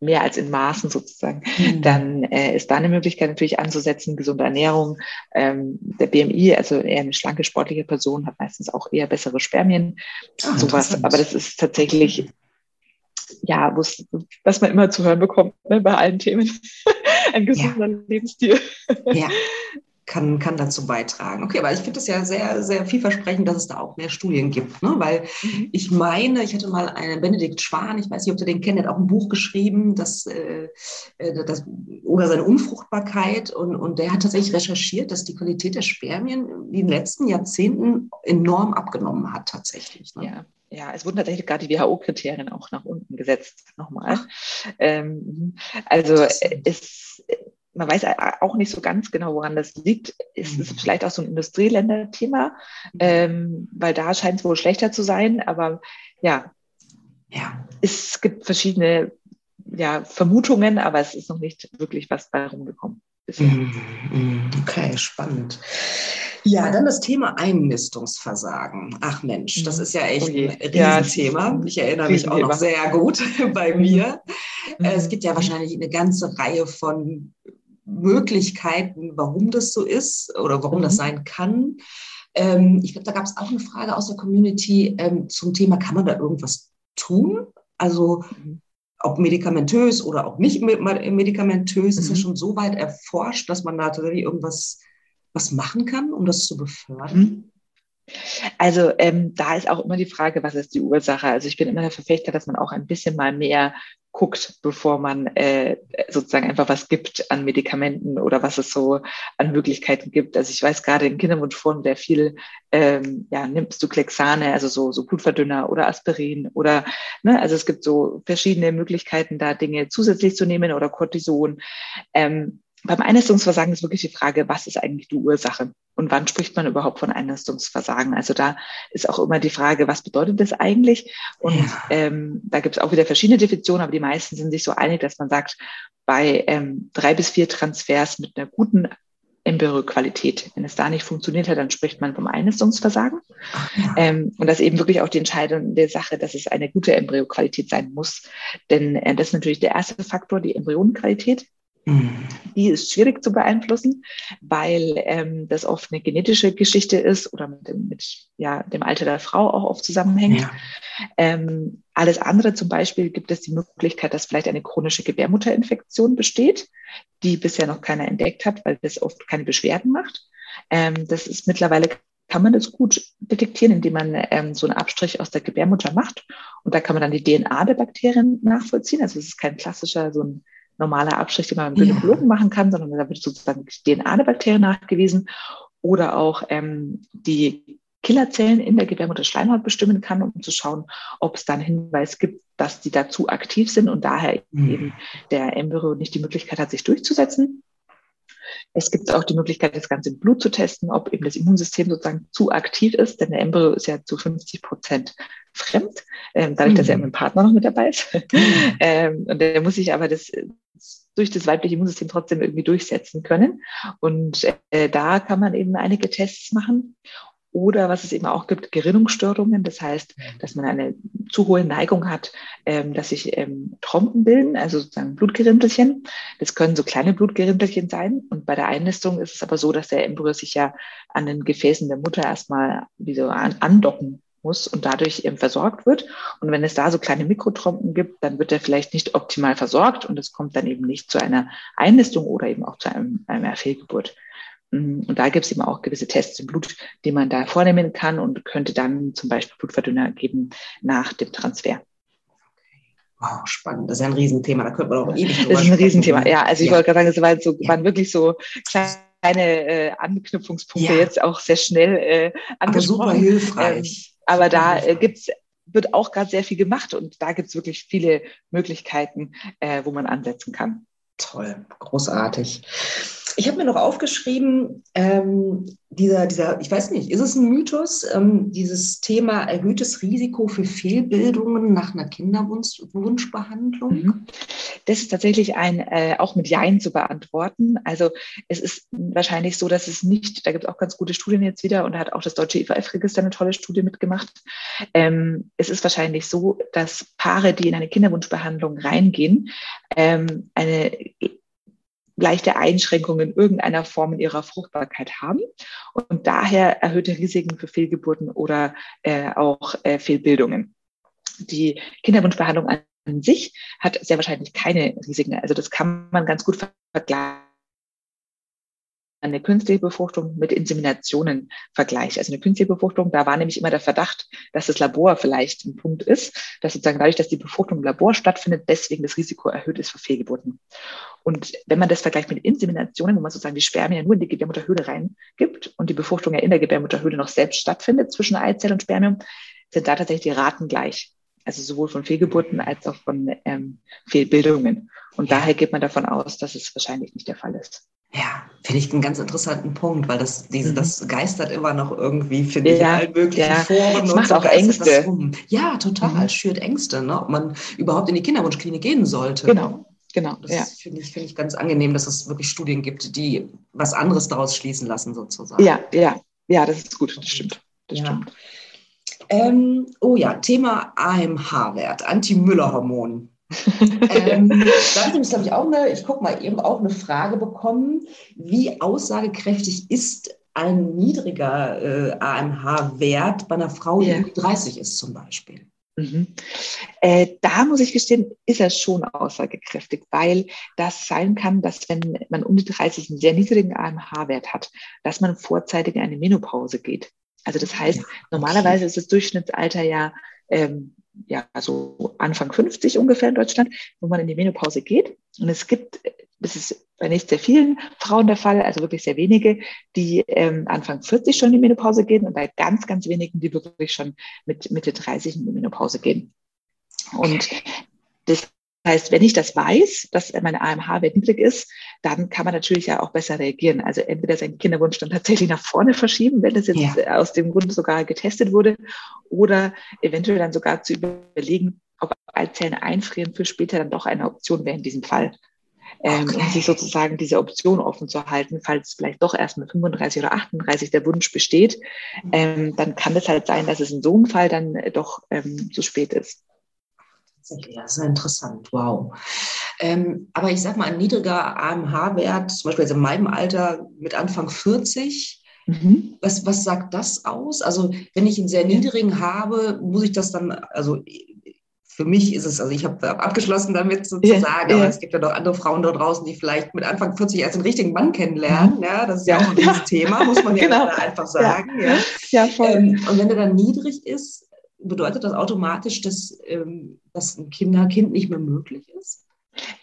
mehr als in Maßen sozusagen, mhm. dann äh, ist da eine Möglichkeit natürlich anzusetzen, gesunde Ernährung. Ähm, der BMI, also eher eine schlanke, sportliche Person, hat meistens auch eher bessere Spermien, Ach, sowas. Aber das ist tatsächlich ja, was man immer zu hören bekommt ne, bei allen Themen. Ein gesunder ja. Lebensstil. Ja, kann, kann dazu beitragen. Okay, aber ich finde es ja sehr, sehr vielversprechend, dass es da auch mehr Studien gibt. Ne? Weil mhm. ich meine, ich hatte mal einen Benedikt Schwan, ich weiß nicht, ob du den kennst, der hat auch ein Buch geschrieben, das, äh, äh, das, über seine Unfruchtbarkeit. Und, und der hat tatsächlich recherchiert, dass die Qualität der Spermien in den letzten Jahrzehnten enorm abgenommen hat, tatsächlich. Ne? Ja ja, es wurden tatsächlich gerade die WHO-Kriterien auch nach unten gesetzt, nochmal. Ähm, also es, man weiß auch nicht so ganz genau, woran das liegt. Es ist mhm. vielleicht auch so ein Industrieländer-Thema, mhm. ähm, weil da scheint es wohl schlechter zu sein. Aber ja, ja, es gibt verschiedene ja, Vermutungen, aber es ist noch nicht wirklich was bei rumgekommen. Mhm, okay, spannend. Ja, dann das Thema Einnistungsversagen. Ach Mensch, das ist ja echt oh ein Riesenthema. Ich erinnere mich auch noch sehr gut bei mir. Mhm. Es gibt ja wahrscheinlich eine ganze Reihe von Möglichkeiten, warum das so ist oder warum mhm. das sein kann. Ähm, ich glaube, da gab es auch eine Frage aus der Community ähm, zum Thema, kann man da irgendwas tun? Also mhm. ob medikamentös oder auch nicht medikamentös, mhm. ist ja mhm. schon so weit erforscht, dass man da tatsächlich irgendwas was machen kann, um das zu befördern? Mhm. Also ähm, da ist auch immer die Frage, was ist die Ursache? Also ich bin immer der Verfechter, dass man auch ein bisschen mal mehr guckt, bevor man äh, sozusagen einfach was gibt an Medikamenten oder was es so an Möglichkeiten gibt. Also ich weiß gerade in Kinderwunschformen sehr viel, ähm, ja, nimmst du Klexane, also so, so Blutverdünner oder Aspirin oder, ne, also es gibt so verschiedene Möglichkeiten, da Dinge zusätzlich zu nehmen oder Cortison. Ähm, beim Einnistungsversagen ist wirklich die Frage, was ist eigentlich die Ursache und wann spricht man überhaupt von Einnistungsversagen? Also da ist auch immer die Frage, was bedeutet das eigentlich? Und ja. ähm, da gibt es auch wieder verschiedene Definitionen, aber die meisten sind sich so einig, dass man sagt, bei ähm, drei bis vier Transfers mit einer guten Embryoqualität. Wenn es da nicht funktioniert hat, dann spricht man vom Einnistungsversagen. Ja. Ähm, und das ist eben wirklich auch die entscheidende Sache, dass es eine gute Embryoqualität sein muss. Denn äh, das ist natürlich der erste Faktor, die Embryonenqualität. Die ist schwierig zu beeinflussen, weil ähm, das oft eine genetische Geschichte ist oder mit dem, mit, ja, dem Alter der Frau auch oft zusammenhängt. Ja. Ähm, alles andere zum Beispiel gibt es die Möglichkeit, dass vielleicht eine chronische Gebärmutterinfektion besteht, die bisher noch keiner entdeckt hat, weil das oft keine Beschwerden macht. Ähm, das ist mittlerweile kann man das gut detektieren, indem man ähm, so einen Abstrich aus der Gebärmutter macht. Und da kann man dann die DNA der Bakterien nachvollziehen. Also es ist kein klassischer so ein normaler Abstrich, den man beim Gynäkologen ja. machen kann, sondern da wird sozusagen DNA der Bakterien nachgewiesen oder auch ähm, die Killerzellen in der Gebärmutterschleimhaut bestimmen kann, um zu schauen, ob es da einen Hinweis gibt, dass die dazu aktiv sind und daher mhm. eben der Embryo nicht die Möglichkeit hat, sich durchzusetzen. Es gibt auch die Möglichkeit, das Ganze im Blut zu testen, ob eben das Immunsystem sozusagen zu aktiv ist, denn der Embryo ist ja zu 50 Prozent fremd, ähm, dadurch, mhm. dass er mit dem Partner noch mit dabei ist. Mhm. ähm, und der muss sich aber das durch das weibliche Immunsystem trotzdem irgendwie durchsetzen können. Und äh, da kann man eben einige Tests machen. Oder was es eben auch gibt, Gerinnungsstörungen. Das heißt, mhm. dass man eine zu hohe Neigung hat, ähm, dass sich ähm, Trompen bilden, also sozusagen Blutgerinntelchen. Das können so kleine Blutgerinntelchen sein. Und bei der Einnistung ist es aber so, dass der Embryo sich ja an den Gefäßen der Mutter erstmal wie so an, andocken muss und dadurch eben versorgt wird. Und wenn es da so kleine Mikrotrompen gibt, dann wird er vielleicht nicht optimal versorgt und es kommt dann eben nicht zu einer Einnistung oder eben auch zu einem, einer Fehlgeburt. Mm, und da gibt es eben auch gewisse Tests im Blut, die man da vornehmen kann und könnte dann zum Beispiel Blutverdünner geben nach dem Transfer. Wow, spannend. Das ist ja ein Riesenthema. Da könnte man auch ewig drüber Das ist ein Riesenthema. Ja, also ich ja. wollte gerade sagen, es waren, so, ja. waren wirklich so kleine äh, Anknüpfungspunkte ja. jetzt auch sehr schnell äh, angesprochen. Aber super hilfreich. Ähm, aber da äh, gibt es wird auch gerade sehr viel gemacht und da gibt es wirklich viele Möglichkeiten, äh, wo man ansetzen kann. Toll, großartig. Ich habe mir noch aufgeschrieben, ähm, dieser, dieser, ich weiß nicht, ist es ein Mythos, ähm, dieses Thema erhöhtes Risiko für Fehlbildungen nach einer Kinderwunschbehandlung? Mhm. Das ist tatsächlich ein, äh, auch mit Jein zu beantworten. Also es ist wahrscheinlich so, dass es nicht, da gibt es auch ganz gute Studien jetzt wieder und da hat auch das deutsche IVF-Register eine tolle Studie mitgemacht. Ähm, es ist wahrscheinlich so, dass Paare, die in eine Kinderwunschbehandlung reingehen, ähm, eine leichte Einschränkungen in irgendeiner Form in ihrer Fruchtbarkeit haben und daher erhöhte Risiken für Fehlgeburten oder äh, auch äh, Fehlbildungen. Die Kinderwunschbehandlung an sich hat sehr wahrscheinlich keine Risiken. Also das kann man ganz gut vergleichen eine künstliche Befruchtung mit Inseminationen vergleicht. Also eine künstliche Befruchtung, da war nämlich immer der Verdacht, dass das Labor vielleicht ein Punkt ist, dass sozusagen dadurch, dass die Befruchtung im Labor stattfindet, deswegen das Risiko erhöht ist für Fehlgeburten. Und wenn man das vergleicht mit Inseminationen, wo man sozusagen die Spermien nur in die Gebärmutterhöhle reingibt und die Befruchtung ja in der Gebärmutterhöhle noch selbst stattfindet zwischen Eizelle und Spermium, sind da tatsächlich die Raten gleich. Also sowohl von Fehlgeburten als auch von ähm, Fehlbildungen. Und daher geht man davon aus, dass es wahrscheinlich nicht der Fall ist. Ja, finde ich einen ganz interessanten Punkt, weil das, diese, mhm. das geistert immer noch irgendwie, finde ja, ich, in allen möglichen ja. Foren. Das macht so auch Ängste. Ja, total. Mhm. Schürt Ängste, ne? ob man überhaupt in die Kinderwunschklinik gehen sollte. Genau. Genau. Das ja. finde ich, finde ich ganz angenehm, dass es wirklich Studien gibt, die was anderes daraus schließen lassen, sozusagen. Ja, ja, ja, das ist gut, das stimmt. Das ja. stimmt. Ähm, oh ja, Thema AMH-Wert, Anti-Müller-Hormon ähm, da habe ich glaube ich, auch eine, ich gucke mal eben auch eine Frage bekommen. Wie aussagekräftig ist ein niedriger äh, AMH-Wert bei einer Frau, die ja. 30 ist zum Beispiel? Mhm. Äh, da muss ich gestehen, ist er schon aussagekräftig, weil das sein kann, dass wenn man um die 30 einen sehr niedrigen AMH-Wert hat, dass man vorzeitig in eine Menopause geht. Also das heißt, ja, normalerweise ist das Durchschnittsalter ja ähm, ja, so Anfang 50 ungefähr in Deutschland, wo man in die Menopause geht. Und es gibt, das ist bei nicht sehr vielen Frauen der Fall, also wirklich sehr wenige, die ähm, Anfang 40 schon in die Menopause gehen und bei ganz, ganz wenigen, die wirklich schon mit Mitte 30 in die Menopause gehen. Und das heißt, wenn ich das weiß, dass meine AMH-Wert niedrig ist, dann kann man natürlich ja auch besser reagieren. Also entweder seinen Kinderwunsch dann tatsächlich nach vorne verschieben, wenn das jetzt ja. aus dem Grund sogar getestet wurde, oder eventuell dann sogar zu überlegen, ob Eizellen einfrieren für später dann doch eine Option wäre in diesem Fall. Ähm, okay. um sich sozusagen diese Option offen zu halten, falls vielleicht doch erst mit 35 oder 38 der Wunsch besteht, mhm. ähm, dann kann es halt sein, dass es in so einem Fall dann doch ähm, zu spät ist. Tatsächlich, das ist interessant. Wow. Ähm, aber ich sag mal, ein niedriger AMH-Wert, zum Beispiel jetzt in meinem Alter mit Anfang 40, mhm. was, was sagt das aus? Also, wenn ich einen sehr niedrigen habe, muss ich das dann, also für mich ist es, also ich habe abgeschlossen damit sozusagen, ja, aber ja. es gibt ja noch andere Frauen da draußen, die vielleicht mit Anfang 40 erst einen richtigen Mann kennenlernen. Mhm. Ja, das ist ja, auch ein ja. Thema, muss man ja genau. einfach sagen. Ja, ja. voll. Ähm, und wenn der dann niedrig ist, bedeutet das automatisch, dass, ähm, dass ein Kinderkind nicht mehr möglich ist?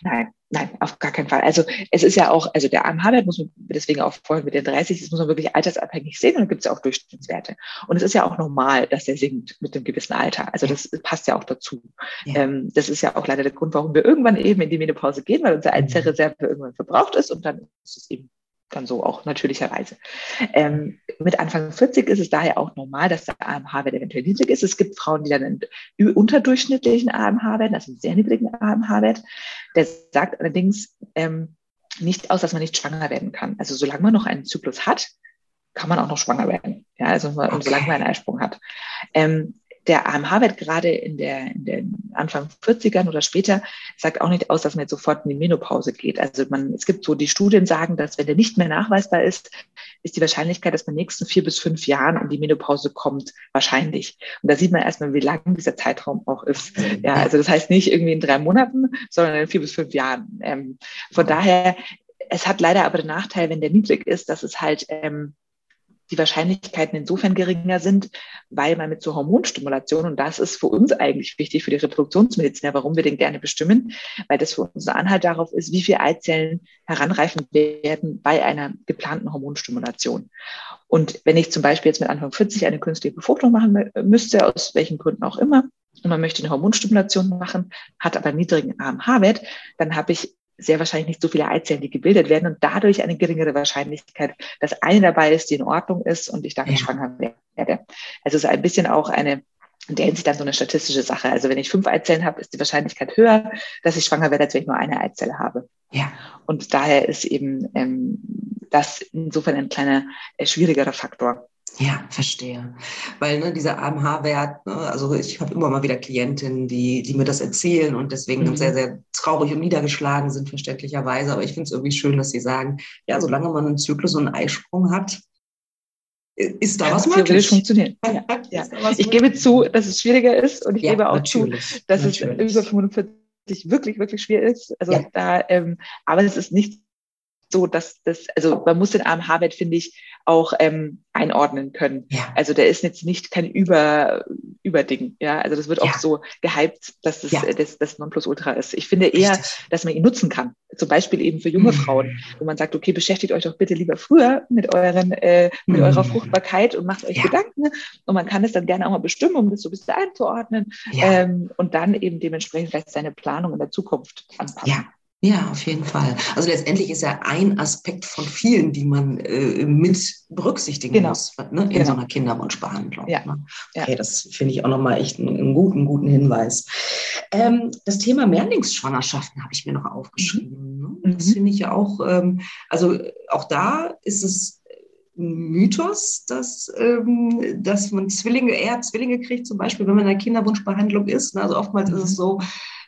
Nein, nein, auf gar keinen Fall. Also es ist ja auch, also der AMH-Wert muss man deswegen auch vorhin mit den 30, das muss man wirklich altersabhängig sehen und dann gibt es ja auch Durchschnittswerte. Und es ist ja auch normal, dass der sinkt mit dem gewissen Alter. Also das passt ja auch dazu. Ja. Ähm, das ist ja auch leider der Grund, warum wir irgendwann eben in die Menopause gehen, weil unsere Eizellreserve irgendwann verbraucht ist und dann ist es eben dann so auch natürlicherweise. Ähm, mit Anfang 40 ist es daher auch normal, dass der AMH-Wert eventuell niedrig ist. Es gibt Frauen, die dann einen unterdurchschnittlichen AMH-Wert, also einen sehr niedrigen AMH-Wert. Der sagt allerdings ähm, nicht aus, dass man nicht schwanger werden kann. Also solange man noch einen Zyklus hat, kann man auch noch schwanger werden. Ja, also okay. solange man einen Eisprung hat. Ähm, der AMH-Wert gerade in, der, in den Anfang 40ern oder später sagt auch nicht aus, dass man jetzt sofort in die Menopause geht. Also man, es gibt so, die Studien sagen, dass wenn der nicht mehr nachweisbar ist, ist die Wahrscheinlichkeit, dass man in den nächsten vier bis fünf Jahren in die Menopause kommt, wahrscheinlich. Und da sieht man erstmal, wie lang dieser Zeitraum auch ist. Ja, also das heißt nicht irgendwie in drei Monaten, sondern in vier bis fünf Jahren. Ähm, von daher, es hat leider aber den Nachteil, wenn der niedrig ist, dass es halt ähm, die Wahrscheinlichkeiten insofern geringer sind, weil man mit so Hormonstimulation, und das ist für uns eigentlich wichtig, für die Reproduktionsmediziner, warum wir den gerne bestimmen, weil das für uns ein Anhalt darauf ist, wie viele Eizellen heranreifen werden bei einer geplanten Hormonstimulation. Und wenn ich zum Beispiel jetzt mit Anfang 40 eine künstliche Befruchtung machen müsste, aus welchen Gründen auch immer, und man möchte eine Hormonstimulation machen, hat aber einen niedrigen AMH-Wert, dann habe ich sehr wahrscheinlich nicht so viele Eizellen, die gebildet werden und dadurch eine geringere Wahrscheinlichkeit, dass eine dabei ist, die in Ordnung ist und ich damit ja. schwanger werde. Also es ist ein bisschen auch eine in der Hinsicht dann so eine statistische Sache. Also wenn ich fünf Eizellen habe, ist die Wahrscheinlichkeit höher, dass ich schwanger werde, als wenn ich nur eine Eizelle habe. Ja. Und daher ist eben ähm, das insofern ein kleiner äh, schwierigerer Faktor. Ja, verstehe. Weil ne, dieser AMH-Wert, ne, also ich habe immer mal wieder Klientinnen, die, die mir das erzählen und deswegen mhm. sehr, sehr traurig und niedergeschlagen sind, verständlicherweise. Aber ich finde es irgendwie schön, dass sie sagen, ja, solange man einen Zyklus und einen Eisprung hat, ist da ja, was möglich. funktionieren. Ja, ja. Ich gebe zu, dass es schwieriger ist und ich ja, gebe auch zu, dass natürlich. es über 45 wirklich, wirklich schwer ist. Also da, ähm, aber es ist nicht so, dass das, also man muss den AMH-Wert, finde ich, auch ähm, einordnen können. Ja. Also der ist jetzt nicht kein Über, Überding. Ja, also das wird ja. auch so gehypt, dass das, ja. das, das Nonplusultra ist. Ich finde eher, Richtig. dass man ihn nutzen kann. Zum Beispiel eben für junge mhm. Frauen, wo man sagt, okay, beschäftigt euch doch bitte lieber früher mit euren, äh, mit mhm. eurer Fruchtbarkeit und macht euch Gedanken. Und man kann es dann gerne auch mal bestimmen, um das so ein bisschen einzuordnen. Ähm, und dann eben dementsprechend vielleicht seine Planung in der Zukunft anpassen. Ja. Ja, auf jeden Fall. Also letztendlich ist ja ein Aspekt von vielen, die man äh, mit berücksichtigen genau. muss ne, in genau. so einer Kinderwunschbehandlung. Ja. Ne? Okay, ja. das finde ich auch nochmal echt einen, einen, guten, guten Hinweis. Ähm, das Thema Mehrlingsschwangerschaften habe ich mir noch aufgeschrieben. Mhm. Ne? Das mhm. finde ich ja auch, ähm, also auch da ist es ein Mythos, dass, ähm, dass man Zwillinge, eher Zwillinge kriegt, zum Beispiel, wenn man in einer Kinderwunschbehandlung ist. Ne? Also oftmals mhm. ist es so,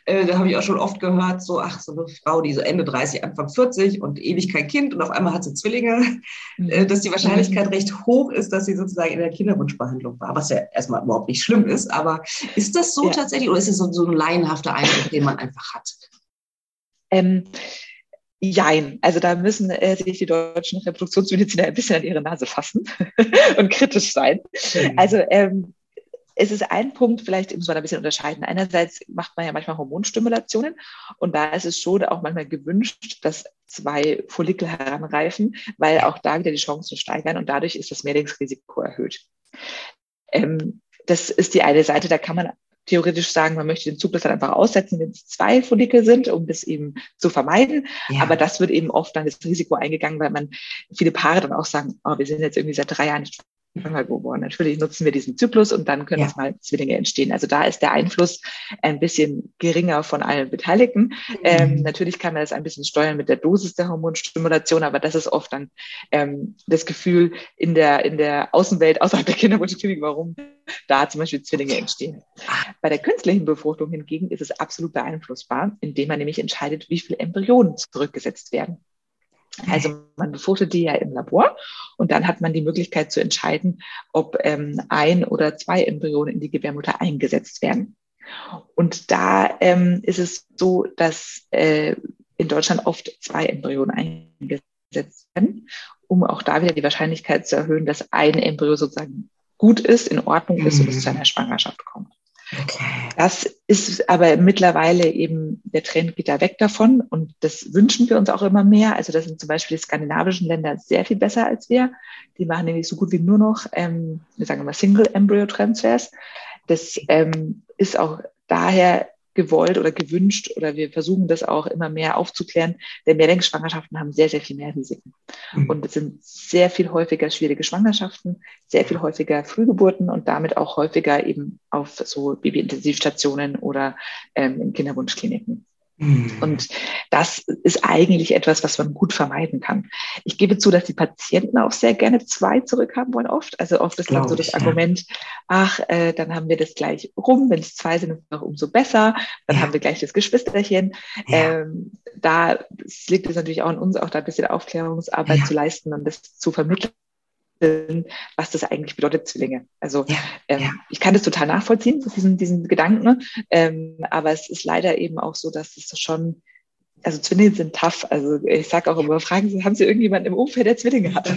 äh, da habe ich auch schon oft gehört, so, ach, so eine Frau, die so Ende 30, Anfang 40 und ewig kein Kind und auf einmal hat sie Zwillinge, mhm. äh, dass die Wahrscheinlichkeit mhm. recht hoch ist, dass sie sozusagen in der Kinderwunschbehandlung war, was ja erstmal überhaupt nicht schlimm ist. Aber ist das so ja. tatsächlich oder ist es so, so ein laienhafter Eindruck, den man einfach hat? Ähm, Jein. Also da müssen äh, sich die deutschen Reproduktionsmediziner ein bisschen an ihre Nase fassen und kritisch sein. Mhm. Also ähm, es ist ein Punkt, vielleicht muss man ein bisschen unterscheiden. Einerseits macht man ja manchmal Hormonstimulationen und da ist es schon auch manchmal gewünscht, dass zwei Follikel heranreifen, weil auch da wieder die Chancen steigern und dadurch ist das Mehrlingsrisiko erhöht. Ähm, das ist die eine Seite, da kann man theoretisch sagen, man möchte den Zyklus dann einfach aussetzen, wenn es zwei Follikel sind, um das eben zu vermeiden. Ja. Aber das wird eben oft dann das Risiko eingegangen, weil man viele Paare dann auch sagen, oh, wir sind jetzt irgendwie seit drei Jahren nicht schwanger geworden. Natürlich nutzen wir diesen Zyklus und dann können ja. mal Zwillinge entstehen. Also da ist der Einfluss ein bisschen geringer von allen Beteiligten. Mhm. Ähm, natürlich kann man das ein bisschen steuern mit der Dosis der Hormonstimulation, aber das ist oft dann ähm, das Gefühl in der, in der Außenwelt, außerhalb der Kinderwunschklinik, warum da zum Beispiel Zwillinge entstehen. Bei der künstlichen Befruchtung hingegen ist es absolut beeinflussbar, indem man nämlich entscheidet, wie viele Embryonen zurückgesetzt werden. Also man befruchtet die ja im Labor und dann hat man die Möglichkeit zu entscheiden, ob ähm, ein oder zwei Embryonen in die Gebärmutter eingesetzt werden. Und da ähm, ist es so, dass äh, in Deutschland oft zwei Embryonen eingesetzt werden, um auch da wieder die Wahrscheinlichkeit zu erhöhen, dass ein Embryo sozusagen gut ist, in Ordnung ist mhm. und es zu einer Schwangerschaft kommt. Okay. Das ist aber mittlerweile eben, der Trend geht da weg davon und das wünschen wir uns auch immer mehr. Also das sind zum Beispiel die skandinavischen Länder sehr viel besser als wir. Die machen nämlich so gut wie nur noch, ähm, wir sagen immer Single Embryo Transfers. Das ähm, ist auch daher gewollt oder gewünscht oder wir versuchen das auch immer mehr aufzuklären, denn Mehrlingsschwangerschaften haben sehr, sehr viel mehr Risiken. Mhm. Und es sind sehr viel häufiger schwierige Schwangerschaften, sehr viel häufiger Frühgeburten und damit auch häufiger eben auf so Babyintensivstationen oder ähm, in Kinderwunschkliniken. Mhm. Und das ist eigentlich etwas, was man gut vermeiden kann. Ich gebe zu, dass die Patienten auch sehr gerne zwei zurückhaben wollen oft. Also oft ist dann so das ich, Argument, ja. ach, äh, dann haben wir das gleich rum. Wenn es zwei sind, ist es auch umso besser. Dann ja. haben wir gleich das Geschwisterchen. Ja. Ähm, da liegt es natürlich auch an uns, auch da ein bisschen Aufklärungsarbeit zu leisten und das zu vermitteln was das eigentlich bedeutet, Zwillinge. Also ja, ähm, ja. ich kann das total nachvollziehen, diesen, diesen Gedanken, ähm, aber es ist leider eben auch so, dass es schon also Zwillinge sind tough. Also ich sage auch immer, fragen Sie, haben Sie irgendjemanden im Umfeld, der Zwillinge hat?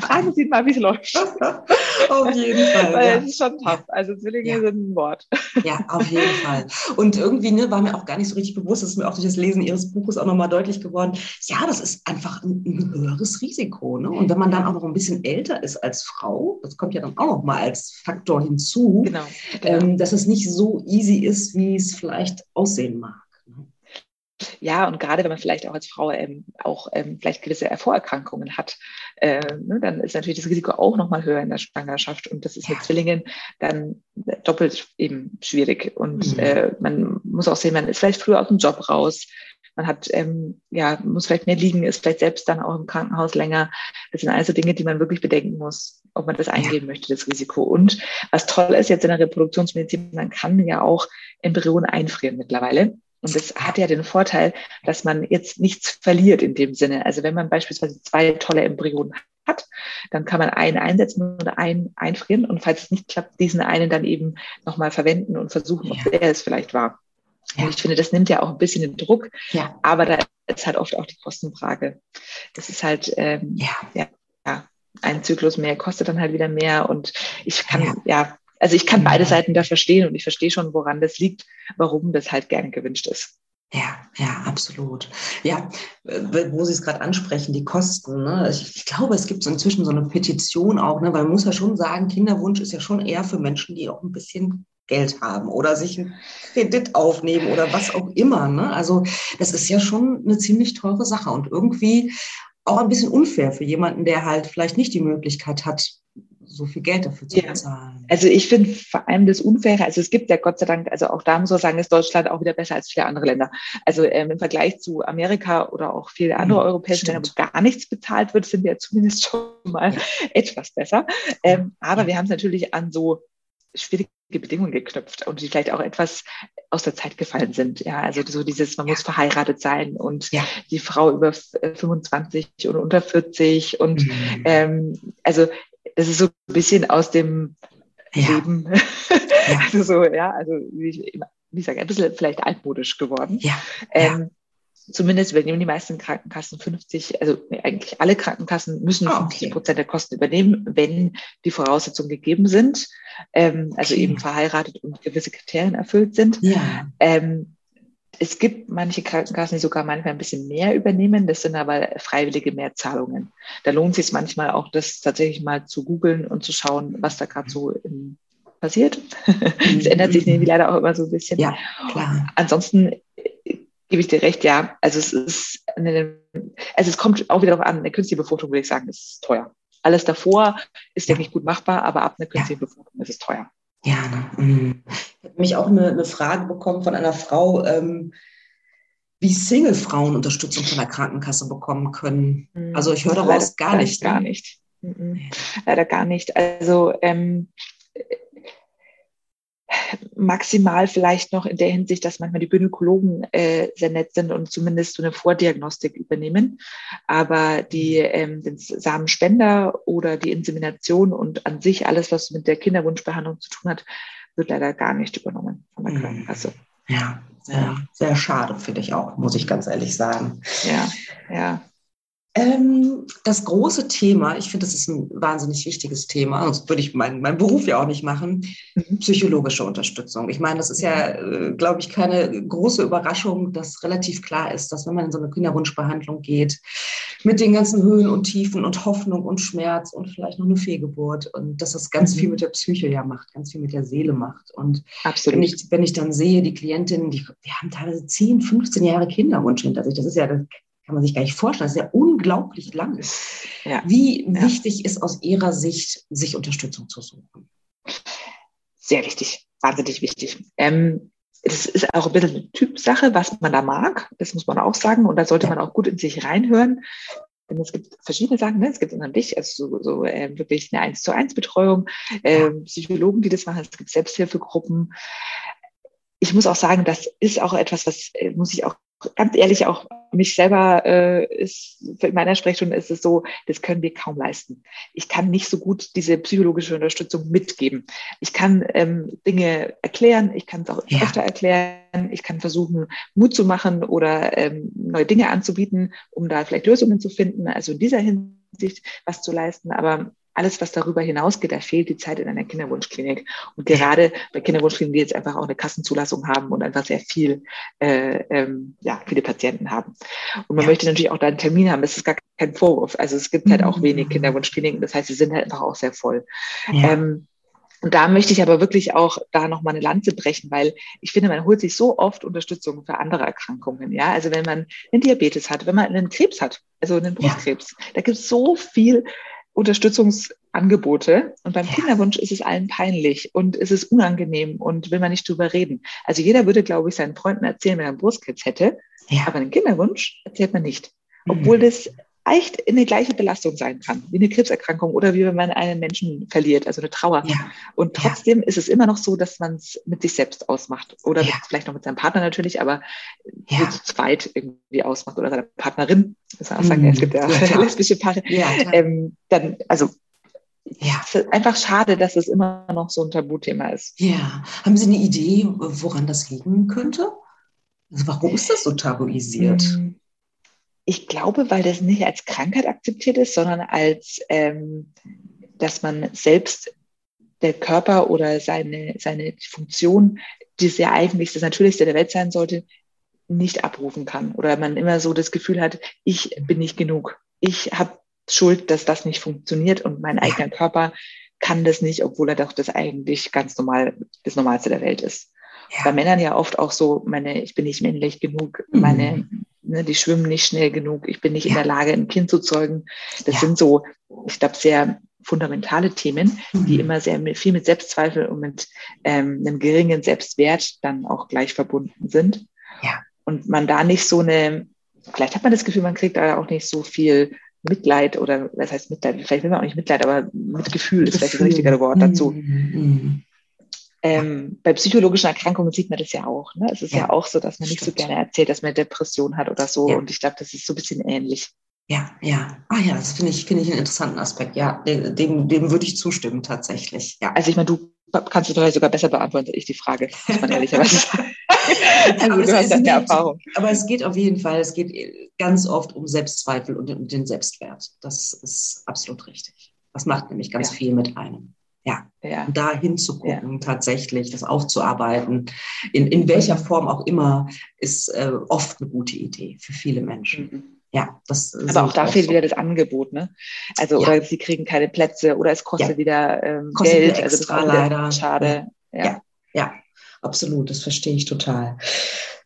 fragen Sie mal, wie es läuft. auf jeden Fall. Weil es ist schon tough. Also Zwillinge ja. sind ein Wort. ja, auf jeden Fall. Und irgendwie ne, war mir auch gar nicht so richtig bewusst, das ist mir auch durch das Lesen Ihres Buches auch nochmal deutlich geworden. Ja, das ist einfach ein, ein, höheres Risiko. Ne? Und wenn man dann auch noch ein bisschen älter ist als Frau, das kommt ja dann auch nochmal als Faktor hinzu, genau. genau. Ähm, dass es nicht so easy ist, wie es vielleicht aussehen mag. Ja, und gerade wenn man vielleicht auch als Frau ähm, auch ähm, vielleicht gewisse Vorerkrankungen hat, äh, ne, dann ist natürlich das Risiko auch nochmal höher in der Schwangerschaft. Und das ist mit Zwillingen dann doppelt eben schwierig. Und mhm. äh, man muss auch sehen, man ist vielleicht früher aus dem Job raus. Man hat, ähm, ja, muss vielleicht mehr liegen, ist vielleicht selbst dann auch im Krankenhaus länger. Das sind also Dinge, die man wirklich bedenken muss, ob man das eingehen ja. möchte, das Risiko. Und was toll ist jetzt in der Reproduktionsmedizin, man kann ja auch Embryonen einfrieren mittlerweile. Und das hat ja den Vorteil, dass man jetzt nichts verliert in dem Sinne. Also wenn man beispielsweise zwei tolle Embryonen hat, dann kann man einen einsetzen oder einen einfrieren und falls es nicht klappt, diesen einen dann eben nochmal verwenden und versuchen, ob der es vielleicht war. Ja. Und ich finde, das nimmt ja auch ein bisschen den Druck, ja. aber da ist halt oft auch die Kostenfrage. Das ist halt, ähm, ja. ja, ja, ein Zyklus mehr kostet dann halt wieder mehr und ich kann, ja, ja also ich kann beide Seiten da verstehen und ich verstehe schon, woran das liegt, warum das halt gerne gewünscht ist. Ja, ja, absolut. Ja, wo Sie es gerade ansprechen, die Kosten. Ne? Ich, ich, glaube, es gibt so inzwischen so eine Petition auch, ne? weil man muss ja schon sagen, Kinderwunsch ist ja schon eher für Menschen, die auch ein bisschen Geld haben oder sich einen Kredit aufnehmen oder was auch immer. Ne? Also das ist ja schon eine ziemlich teure Sache und irgendwie auch ein bisschen unfair für jemanden, der halt vielleicht nicht die Möglichkeit hat, so viel Geld dafür zu ja. bezahlen. Also ich finde vor allem das Unfaire, also es gibt ja Gott sei Dank, also auch da muss man sagen, ist Deutschland auch wieder besser als viele andere Länder. Also ähm, im Vergleich zu Amerika oder auch viele andere mhm, europäische Länder, wo gar nichts bezahlt wird, sind wir zumindest schon mal ja. etwas besser. Ähm, aber wir haben es natürlich an so schwierige Bedingungen geknüpft und die vielleicht auch etwas aus der Zeit gefallen sind. Ja, also so dieses, man ja. muss verheiratet sein und ja. die Frau über 25 oder unter 40 und mhm. ähm, also das ist so ein bisschen aus dem ja. Leben. Ja. also so, ja, also wie ich, wie ich sage, ein bisschen vielleicht altmodisch geworden. Ja. Ähm, zumindest übernehmen die meisten Krankenkassen 50, also eigentlich alle Krankenkassen müssen oh, 50 Prozent der Kosten übernehmen, wenn die Voraussetzungen gegeben sind, ähm, also okay. eben verheiratet und gewisse Kriterien erfüllt sind. Ja. Ähm, es gibt manche Krankenkassen, die sogar manchmal ein bisschen mehr übernehmen. Das sind aber freiwillige Mehrzahlungen. Da lohnt es sich manchmal auch, das tatsächlich mal zu googeln und zu schauen, was da gerade so passiert. Es ändert sich nämlich leider auch immer so ein bisschen. Ja, klar. Ansonsten äh, gebe ich dir recht, ja. Also es ist eine, also es kommt auch wieder darauf an, eine künstliche Befruchtung würde ich sagen, ist teuer. Alles davor ist, denke ich, gut machbar, aber ab einer künstlichen ja. Befruchtung ist es teuer. Ja, ne? Mhm. ich habe mich auch eine, eine, Frage bekommen von einer Frau, ähm, wie Single-Frauen Unterstützung von der Krankenkasse bekommen können. Mhm. Also ich höre daraus gar nicht. Gar ne? nicht. Mhm. Leider gar nicht. Also ähm, maximal vielleicht noch in der Hinsicht, dass manchmal die Gynäkologen äh, sehr nett sind und zumindest so eine Vordiagnostik übernehmen. Aber die, ähm, den Samenspender oder die Insemination und an sich alles, was mit der Kinderwunschbehandlung zu tun hat, wird leider gar nicht übernommen von der mhm. Krankenkasse. Ja, sehr, sehr schade, finde ich auch, muss ich ganz ehrlich sagen. Ja, ja. Ähm, das große Thema, ich finde, das ist ein wahnsinnig wichtiges Thema, sonst würde ich meinen mein Beruf ja auch nicht machen, mhm. psychologische Unterstützung. Ich meine, das ist ja, äh, glaube ich, keine große Überraschung, dass relativ klar ist, dass wenn man in so eine Kinderwunschbehandlung geht, mit den ganzen Höhen und Tiefen und Hoffnung und Schmerz und vielleicht noch eine Fehlgeburt und dass das ganz mhm. viel mit der Psyche ja macht, ganz viel mit der Seele macht. Und Absolut. Wenn, ich, wenn ich dann sehe, die Klientinnen, die, die haben teilweise 10, 15 Jahre Kinderwunsch hinter sich, das ist ja, das kann man sich gar nicht vorstellen, das ist ja unglaublich lang. Ja. Wie ja. wichtig ist aus Ihrer Sicht, sich Unterstützung zu suchen? Sehr wichtig, wahnsinnig wichtig. Ähm, es ist auch ein bisschen eine Typsache, was man da mag. Das muss man auch sagen. Und da sollte man auch gut in sich reinhören. Denn es gibt verschiedene Sachen. Ne? Es gibt dich, also so, so äh, wirklich eine 1 zu 1 Betreuung, äh, Psychologen, die das machen. Es gibt Selbsthilfegruppen. Ich muss auch sagen, das ist auch etwas, was, äh, muss ich auch ganz ehrlich auch mich selber äh, ist in meiner Sprechstunde ist es so, das können wir kaum leisten. Ich kann nicht so gut diese psychologische Unterstützung mitgeben. Ich kann ähm, Dinge erklären, ich kann es auch ja. öfter erklären, ich kann versuchen, Mut zu machen oder ähm, neue Dinge anzubieten, um da vielleicht Lösungen zu finden. Also in dieser Hinsicht was zu leisten. Aber alles, was darüber hinausgeht, da fehlt die Zeit in einer Kinderwunschklinik. Und gerade bei Kinderwunschkliniken, die jetzt einfach auch eine Kassenzulassung haben und einfach sehr viel, äh, ähm, ja, viele Patienten haben. Und man ja. möchte natürlich auch da einen Termin haben. Das ist gar kein Vorwurf. Also es gibt halt auch wenig mhm. Kinderwunschkliniken. Das heißt, sie sind halt einfach auch sehr voll. Ja. Ähm, und da möchte ich aber wirklich auch da nochmal eine Lanze brechen, weil ich finde, man holt sich so oft Unterstützung für andere Erkrankungen. Ja, also wenn man einen Diabetes hat, wenn man einen Krebs hat, also einen Brustkrebs, ja. da gibt es so viel Unterstützungsangebote. Und beim ja. Kinderwunsch ist es allen peinlich und es ist unangenehm und will man nicht drüber reden. Also jeder würde, glaube ich, seinen Freunden erzählen, wenn er einen Brustkrebs hätte. Ja. Aber einen Kinderwunsch erzählt man nicht. Obwohl mhm. das echt eine gleiche Belastung sein kann, wie eine Krebserkrankung oder wie wenn man einen Menschen verliert, also eine Trauer. Ja. Und trotzdem ja. ist es immer noch so, dass man es mit sich selbst ausmacht oder ja. vielleicht noch mit seinem Partner natürlich, aber ja. zu zweit irgendwie ausmacht oder seiner Partnerin. Das auch sagen, mhm. es gibt ja, lesbische Paare. Ähm, dann, also ja. Es ist einfach schade, dass es immer noch so ein Tabuthema ist. Ja. Haben Sie eine Idee, woran das liegen könnte? Also warum ist das so tabuisiert? Mhm ich glaube, weil das nicht als Krankheit akzeptiert ist, sondern als, ähm, dass man selbst der Körper oder seine, seine Funktion, die ja eigentlich das Natürlichste der Welt sein sollte, nicht abrufen kann. Oder man immer so das Gefühl hat, ich bin nicht genug. Ich habe Schuld, dass das nicht funktioniert und mein eigener Körper kann das nicht, obwohl er doch das eigentlich ganz normal, das Normalste der Welt ist. Ja. Bei Männern ja oft auch so, meine, ich bin nicht männlich genug, mhm. meine ne, die schwimmen nicht schnell genug, ich bin nicht ja. in der Lage, ein Kind zu zeugen. Das ja. sind so, ich glaube, sehr fundamentale Themen, mhm. die immer sehr viel mit Selbstzweifel und mit ähm, einem geringen Selbstwert dann auch gleich verbunden sind. Ja. Und man da nicht so eine, vielleicht hat man das Gefühl, man kriegt da auch nicht so viel Mitleid oder was heißt Mitleid? Vielleicht will man auch nicht Mitleid, aber Mitgefühl ist vielleicht das richtige Wort dazu. Mhm. Ähm, bei psychologischen Erkrankungen sieht man das ja auch. Ne? Es ist ja, ja auch so, dass man nicht Stimmt. so gerne erzählt, dass man Depression hat oder so. Ja. Und ich glaube, das ist so ein bisschen ähnlich. Ja, ja. Ah ja, das finde ich, finde ich einen interessanten Aspekt. Ja, dem, dem würde ich zustimmen tatsächlich. Ja. Also ich meine, du kannst es vielleicht sogar besser beantworten als ich die Frage, muss man ehrlicherweise sagen. also aber, du hast ja Erfahrung. aber es geht auf jeden Fall, es geht ganz oft um Selbstzweifel und um den Selbstwert. Das ist absolut richtig. Das macht nämlich ganz ja. viel mit einem. Ja, ja. da hinzugucken, ja. tatsächlich, das aufzuarbeiten, in, in welcher Form auch immer, ist äh, oft eine gute Idee für viele Menschen. Mhm. Ja, das Aber auch da fehlt so. wieder das Angebot, ne? Also, ja. oder sie kriegen keine Plätze oder es kostet wieder ähm, kostet Geld. Wieder also das leider. schade. Ja. Ja. absolut, das verstehe ich total.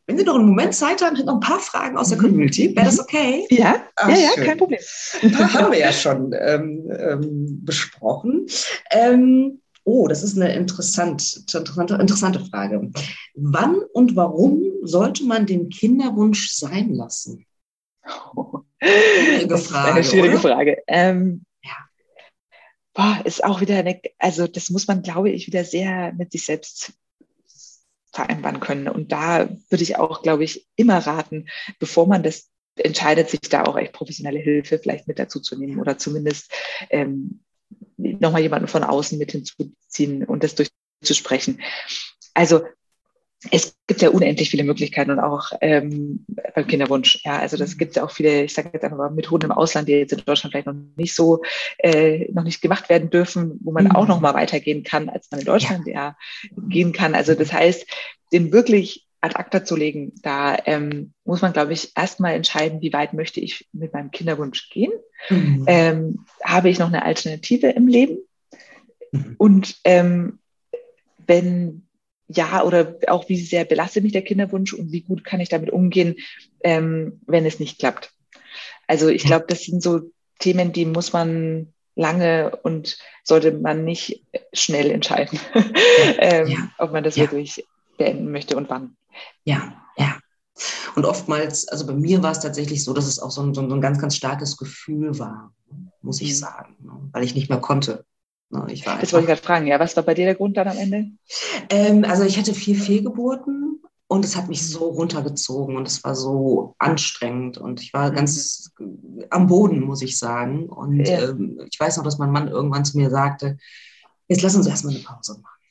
Wenn Sie noch einen Moment Zeit haben, hätte noch ein paar Fragen aus der mhm. Community. Wäre das mhm. okay? Ja, Ach, ja, ja, kein Problem. Ein paar haben wir ja schon ähm, ähm, besprochen. Ähm, oh, das ist eine interessant, interessante, interessante Frage. Wann und warum sollte man den Kinderwunsch sein lassen? Schwierige Frage. Eine schwierige oder? Frage. Ähm, ja. Boah, ist auch wieder eine, also das muss man, glaube ich, wieder sehr mit sich selbst vereinbaren können. Und da würde ich auch, glaube ich, immer raten, bevor man das entscheidet, sich da auch echt professionelle Hilfe vielleicht mit dazu zu nehmen oder zumindest ähm, nochmal jemanden von außen mit hinzuziehen und das durchzusprechen. Also es gibt ja unendlich viele Möglichkeiten und auch ähm, beim Kinderwunsch. Ja, also das gibt ja auch viele, ich sage jetzt einfach mal Methoden im Ausland, die jetzt in Deutschland vielleicht noch nicht so, äh, noch nicht gemacht werden dürfen, wo man mhm. auch noch mal weitergehen kann, als man in Deutschland ja. ja gehen kann. Also das heißt, den wirklich ad acta zu legen, da ähm, muss man, glaube ich, erstmal entscheiden, wie weit möchte ich mit meinem Kinderwunsch gehen. Mhm. Ähm, habe ich noch eine Alternative im Leben? Mhm. Und ähm, wenn ja, oder auch wie sehr belastet mich der Kinderwunsch und wie gut kann ich damit umgehen, ähm, wenn es nicht klappt. Also ich glaube, das sind so Themen, die muss man lange und sollte man nicht schnell entscheiden, ähm, ja. ob man das ja. wirklich beenden möchte und wann. Ja, ja. Und oftmals, also bei mir war es tatsächlich so, dass es auch so ein, so ein ganz, ganz starkes Gefühl war, muss ich mhm. sagen, ne, weil ich nicht mehr konnte. Ne, ich war das wollte ich gerade fragen. Ja, was war bei dir der Grund dann am Ende? Ähm, also ich hatte vier Fehlgeburten Und es hat mich so runtergezogen und es war so anstrengend und ich war ganz am Boden, muss ich sagen. Und ja. ähm, ich weiß noch, dass mein Mann irgendwann zu mir sagte, jetzt lass uns erstmal eine Pause machen.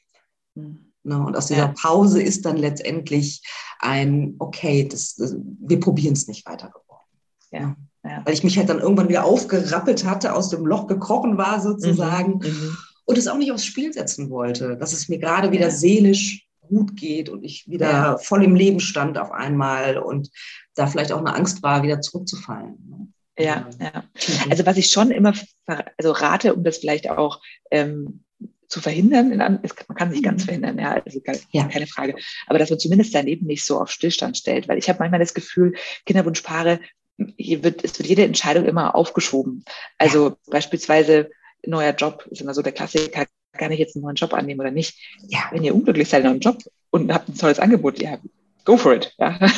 Mhm. Ne? Und aus dieser ja. Pause ist dann letztendlich ein, okay, das, das wir probieren es nicht weiter geworden. Ja. Ja. Weil ich mich halt dann irgendwann wieder aufgerappelt hatte, aus dem Loch gekrochen war sozusagen mhm. mhm. und es auch nicht aufs Spiel setzen wollte, dass es mir gerade wieder seelisch gut geht und ich wieder ja. voll im Leben stand auf einmal und da vielleicht auch eine Angst war, wieder zurückzufallen. Ne? Ja, ja. Also was ich schon immer also rate, um das vielleicht auch ähm, zu verhindern. man kann sich ganz mhm. verhindern, ja, also keine, ja. keine Frage. Aber dass man zumindest sein Leben nicht so auf Stillstand stellt, weil ich habe manchmal das Gefühl, Kinderwunschpaare, hier wird, es wird jede Entscheidung immer aufgeschoben. Also ja. beispielsweise neuer Job ist immer so der Klassiker, kann ich jetzt einen neuen Job annehmen oder nicht? Ja, wenn ihr unglücklich seid in eurem Job und habt ein tolles Angebot, ja, go for it. Ja.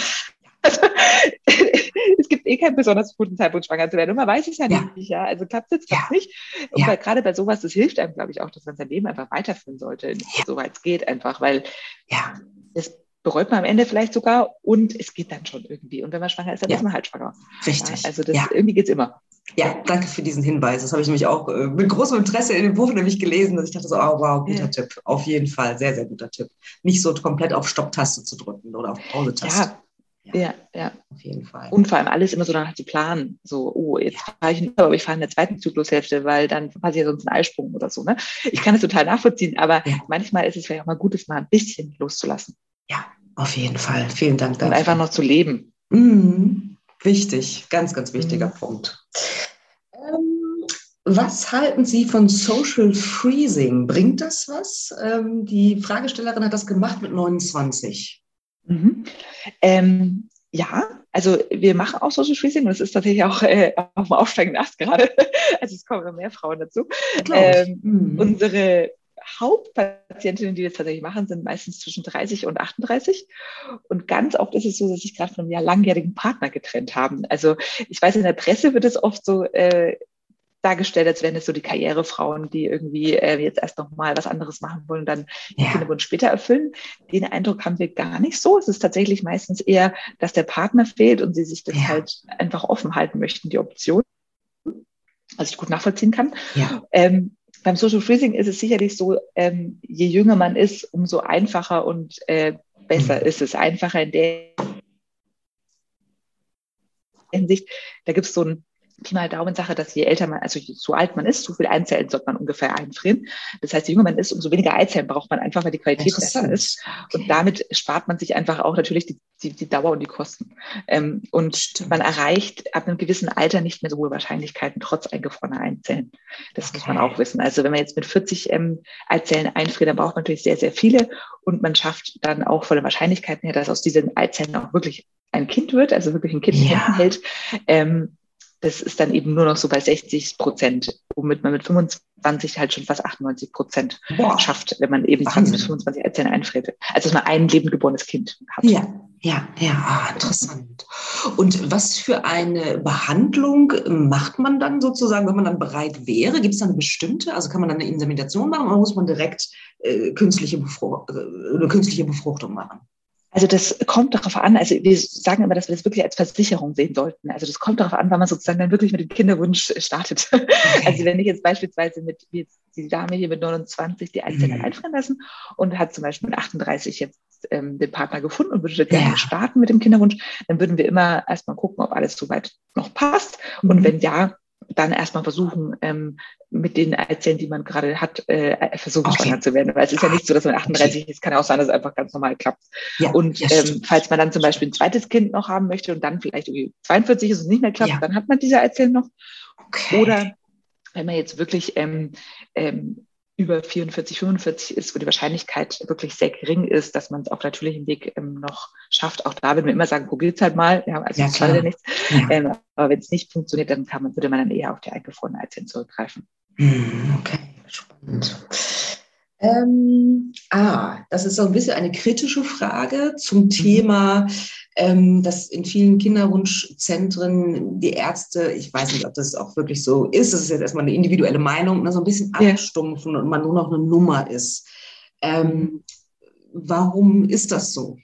Also, es gibt eh keinen besonders guten Zeitpunkt, schwanger zu werden. Und man weiß es ja, ja. nicht, ja. Also klappt es jetzt, klappt ja. nicht. Und ja. gerade bei sowas, das hilft einem, glaube ich, auch, dass man sein Leben einfach weiterführen sollte, ja. soweit es geht, einfach, weil ja. das bereut man am Ende vielleicht sogar und es geht dann schon irgendwie. Und wenn man schwanger ist, dann ist man halt schwanger. Richtig. also das irgendwie geht es immer. Ja, danke für diesen Hinweis. Das habe ich nämlich auch äh, mit großem Interesse in dem Buch nämlich gelesen, dass ich dachte so, oh wow, guter Tipp. Auf jeden Fall, sehr, sehr guter Tipp. Nicht so komplett auf Stopptaste zu drücken oder auf Pause-Taste. Ja, ja, ja. Auf jeden Fall. Und vor allem alles immer so danach zu planen. So, oh, jetzt ja. fahre ich nicht, aber ich fahre in der zweiten Zyklushälfte, weil dann passiert sonst ein Eisprung oder so. Ne? Ich kann es total nachvollziehen, aber ja. manchmal ist es vielleicht auch mal gut, es mal ein bisschen loszulassen. Ja, auf jeden Fall. Vielen Dank dafür. Und einfach noch zu leben. Mhm. Wichtig, ganz, ganz wichtiger mhm. Punkt. Ähm, was halten Sie von Social Freezing? Bringt das was? Ähm, die Fragestellerin hat das gemacht mit 29. Mhm. Ähm, ja, also wir machen auch Social Freezing und es ist tatsächlich auch äh, auf dem aufsteigenden Ast gerade. Also es kommen immer mehr Frauen dazu. Ähm, mhm. Unsere Hauptpatientinnen, die das tatsächlich machen, sind meistens zwischen 30 und 38. Und ganz oft ist es so, dass sich gerade von einem langjährigen Partner getrennt haben. Also ich weiß, in der Presse wird es oft so äh, dargestellt, als wären es so die Karrierefrauen, die irgendwie äh, jetzt erst noch mal was anderes machen wollen und dann ja. den Kinderwunsch später erfüllen. Den Eindruck haben wir gar nicht so. Es ist tatsächlich meistens eher, dass der Partner fehlt und sie sich das ja. halt einfach offen halten möchten, die Option. Was ich gut nachvollziehen kann. Ja. Ähm, beim Social Freezing ist es sicherlich so, ähm, je jünger man ist, umso einfacher und äh, besser mhm. ist es. Einfacher in der Hinsicht, da gibt es so ein Pi mal Daumen-Sache, dass je älter man, also so alt man ist, so viel Eizellen sollte man ungefähr einfrieren. Das heißt, je jünger man ist, umso weniger Eizellen braucht man einfach, weil die Qualität besser ist. Okay. Und damit spart man sich einfach auch natürlich die, die, die Dauer und die Kosten. Ähm, und Stimmt. man erreicht ab einem gewissen Alter nicht mehr so hohe Wahrscheinlichkeiten trotz eingefrorener Eizellen. Das okay. muss man auch wissen. Also wenn man jetzt mit 40 ähm, Eizellen einfriert, dann braucht man natürlich sehr, sehr viele. Und man schafft dann auch von den Wahrscheinlichkeiten her, dass aus diesen Eizellen auch wirklich ein Kind wird, also wirklich ein Kind ja. hält. Ähm, das ist dann eben nur noch so bei 60 Prozent, womit man mit 25 halt schon fast 98 Prozent schafft, wenn man eben 20 bis 25 Erzählen einfriert. Also dass man ein lebend geborenes Kind hat. Ja, ja, ja, ah, interessant. Und was für eine Behandlung macht man dann sozusagen, wenn man dann bereit wäre? Gibt es da eine bestimmte? Also kann man dann eine Insemination machen oder muss man direkt äh, künstliche, Befruch äh, künstliche Befruchtung machen? Also das kommt darauf an, also wir sagen immer, dass wir das wirklich als Versicherung sehen sollten. Also das kommt darauf an, wann man sozusagen dann wirklich mit dem Kinderwunsch startet. Okay. Also wenn ich jetzt beispielsweise mit, wie jetzt die Dame hier mit 29 die Eizellen mhm. einfrieren lassen und hat zum Beispiel mit 38 jetzt ähm, den Partner gefunden und würde gerne ja. starten mit dem Kinderwunsch, dann würden wir immer erstmal gucken, ob alles soweit noch passt. Mhm. Und wenn ja, dann erstmal versuchen, ähm, mit den Eizellen, die man gerade hat, äh, versuchen okay. schwanger zu werden. Weil es ist ja nicht so, dass man 38 okay. ist, kann auch sein, dass es einfach ganz normal klappt. Ja, und ja, ähm, falls man dann zum Beispiel ein zweites Kind noch haben möchte und dann vielleicht irgendwie 42 ist und nicht mehr klappt, ja. dann hat man diese Eizellen noch. Okay. Oder wenn man jetzt wirklich ähm, ähm, über 44, 45 ist, wo die Wahrscheinlichkeit wirklich sehr gering ist, dass man es auf natürlichem Weg ähm, noch schafft. Auch da würden wir immer sagen, probiert's halt mal. Ja, also ja, schadet nichts. Ja. Ähm, aber wenn es nicht funktioniert, dann kann man, würde man dann eher auf die eingefrorenen Eizellen zurückgreifen. Hm, okay, spannend. Ähm, ah, das ist so ein bisschen eine kritische Frage zum mhm. Thema, dass in vielen Kinderwunschzentren die Ärzte, ich weiß nicht, ob das auch wirklich so ist, das ist jetzt erstmal eine individuelle Meinung, ne, so ein bisschen abstumpfen und man nur noch eine Nummer ist. Ähm, warum ist das so?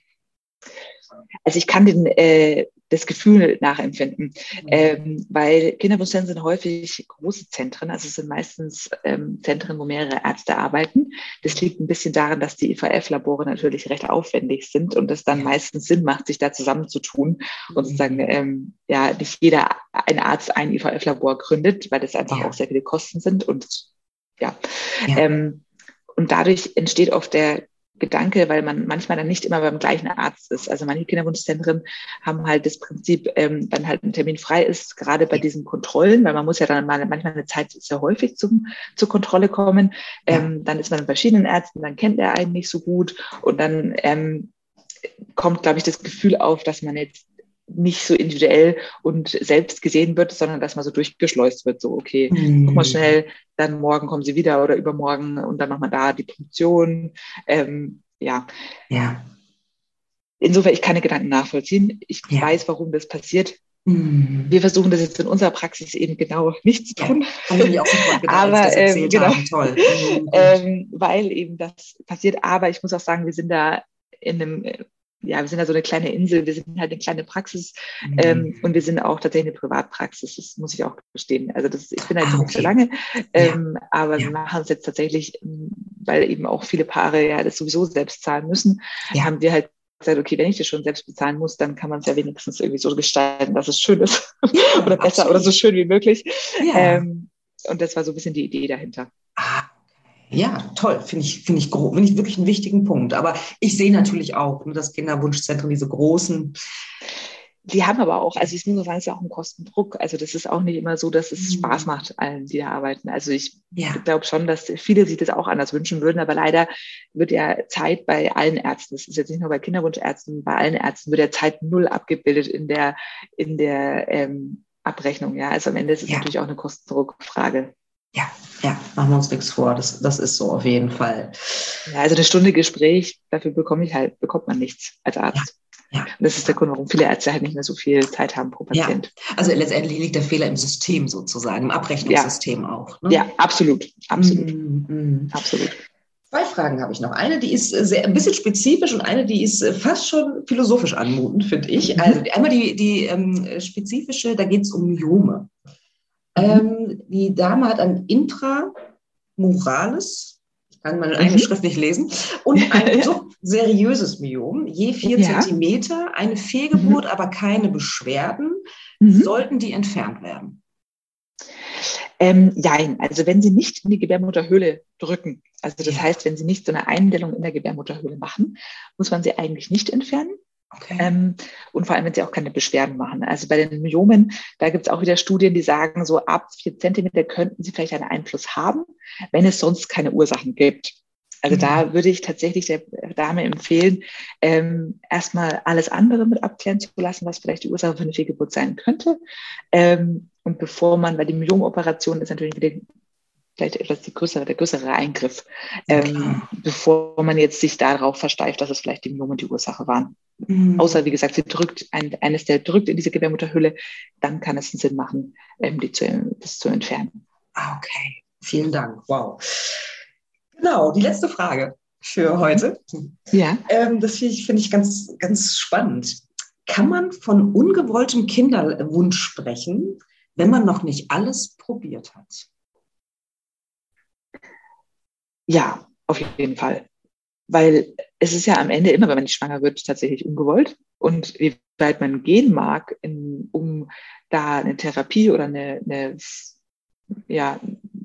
Also ich kann den, äh, das Gefühl nachempfinden, mhm. ähm, weil Kinderwunschzentren sind häufig große Zentren, also es sind meistens ähm, Zentren, wo mehrere Ärzte arbeiten. Das liegt ein bisschen daran, dass die IVF-Labore natürlich recht aufwendig sind und es dann meistens Sinn macht, sich da zusammenzutun und mhm. sozusagen ähm, ja nicht jeder ein Arzt ein IVF-Labor gründet, weil das einfach ja. auch sehr viele Kosten sind und ja. ja. Ähm, und dadurch entsteht oft der Gedanke, weil man manchmal dann nicht immer beim gleichen Arzt ist. Also manche Kinderwunschzentren haben halt das Prinzip, ähm, dann halt ein Termin frei ist, gerade bei diesen Kontrollen, weil man muss ja dann mal, manchmal eine Zeit sehr häufig zum, zur Kontrolle kommen. Ähm, dann ist man bei verschiedenen Ärzten, dann kennt er einen nicht so gut und dann ähm, kommt, glaube ich, das Gefühl auf, dass man jetzt nicht so individuell und selbst gesehen wird, sondern dass man so durchgeschleust wird. So, okay, mhm. guck mal schnell, dann morgen kommen sie wieder oder übermorgen und dann machen wir da die Punktion. Ähm, ja. Ja. Insofern, ich kann die Gedanken nachvollziehen. Ich ja. weiß, warum das passiert. Mhm. Wir versuchen das jetzt in unserer Praxis eben genau nicht zu tun. Ja, aber ähm, genau, Toll. Mhm. ähm, weil eben das passiert. Aber ich muss auch sagen, wir sind da in einem ja, wir sind ja so eine kleine Insel, wir sind halt eine kleine Praxis mhm. ähm, und wir sind auch tatsächlich eine Privatpraxis, das muss ich auch gestehen. Also das, ich bin halt ah, okay. nicht so lange, ähm, ja. aber ja. wir machen es jetzt tatsächlich, weil eben auch viele Paare ja das sowieso selbst zahlen müssen, ja. haben wir halt gesagt, okay, wenn ich das schon selbst bezahlen muss, dann kann man es ja wenigstens irgendwie so gestalten, dass es schön ist oder besser absolut. oder so schön wie möglich. Ähm, und das war so ein bisschen die Idee dahinter. Ja, toll, finde ich, finde ich, finde ich wirklich einen wichtigen Punkt. Aber ich sehe natürlich auch, ne, das Kinderwunschzentrum, diese großen. Die haben aber auch, also ich muss sagen, es ist auch ein Kostendruck. Also das ist auch nicht immer so, dass es mhm. Spaß macht, allen, die da arbeiten. Also ich ja. glaube schon, dass viele sich das auch anders wünschen würden, aber leider wird ja Zeit bei allen Ärzten, das ist jetzt nicht nur bei Kinderwunschärzten, bei allen Ärzten wird ja Zeit null abgebildet in der, in der ähm, Abrechnung. Ja, also am Ende ist es ja. natürlich auch eine Kostendruckfrage. Ja, ja, machen wir uns nichts vor. Das, das ist so auf jeden Fall. Ja, also eine Stunde Gespräch, dafür bekomme ich halt, bekommt man nichts als Arzt. Ja, ja. Und das ist der Grund, warum viele Ärzte halt nicht mehr so viel Zeit haben pro Patient. Ja, also letztendlich liegt der Fehler im System sozusagen, im Abrechnungssystem ja. auch. Ne? Ja, absolut. Absolut. Mm, mm. Absolut. Zwei Fragen habe ich noch. Eine, die ist sehr, ein bisschen spezifisch und eine, die ist fast schon philosophisch anmutend, finde ich. Mhm. Also einmal die, die ähm, spezifische, da geht es um Myome. Ähm, die Dame hat ein intramurales, ich kann meine eigene mhm. Schrift nicht lesen, und ein seriöses Myom, je vier ja. Zentimeter, eine Fehlgeburt, mhm. aber keine Beschwerden. Mhm. Sollten die entfernt werden? Ähm, nein, also wenn Sie nicht in die Gebärmutterhöhle drücken, also das heißt, wenn Sie nicht so eine Eindellung in der Gebärmutterhöhle machen, muss man sie eigentlich nicht entfernen. Okay. Ähm, und vor allem, wenn sie auch keine Beschwerden machen. Also bei den Myomen, da gibt es auch wieder Studien, die sagen, so ab vier Zentimeter könnten sie vielleicht einen Einfluss haben, wenn es sonst keine Ursachen gibt. Also mhm. da würde ich tatsächlich der Dame empfehlen, ähm, erstmal alles andere mit abklären zu lassen, was vielleicht die Ursache für eine Fehlgeburt sein könnte. Ähm, und bevor man, weil die Myomoperation ist natürlich wieder vielleicht etwas die größere, der größere Eingriff, ähm, bevor man jetzt sich darauf versteift, dass es vielleicht die Myome die Ursache waren. Mhm. Außer, wie gesagt, sie drückt, ein, eines der drückt in diese Gebärmutterhülle, dann kann es einen Sinn machen, ähm, die zu, das zu entfernen. Ah, okay. Vielen Dank. Wow. Genau, die letzte Frage für heute. Ja. Ähm, das finde ich, find ich ganz, ganz spannend. Kann man von ungewolltem Kinderwunsch sprechen, wenn man noch nicht alles probiert hat? Ja, auf jeden Fall. Weil es ist ja am Ende immer, wenn man nicht schwanger wird, tatsächlich ungewollt. Und wie weit man gehen mag, in, um da eine Therapie oder eine, eine ja,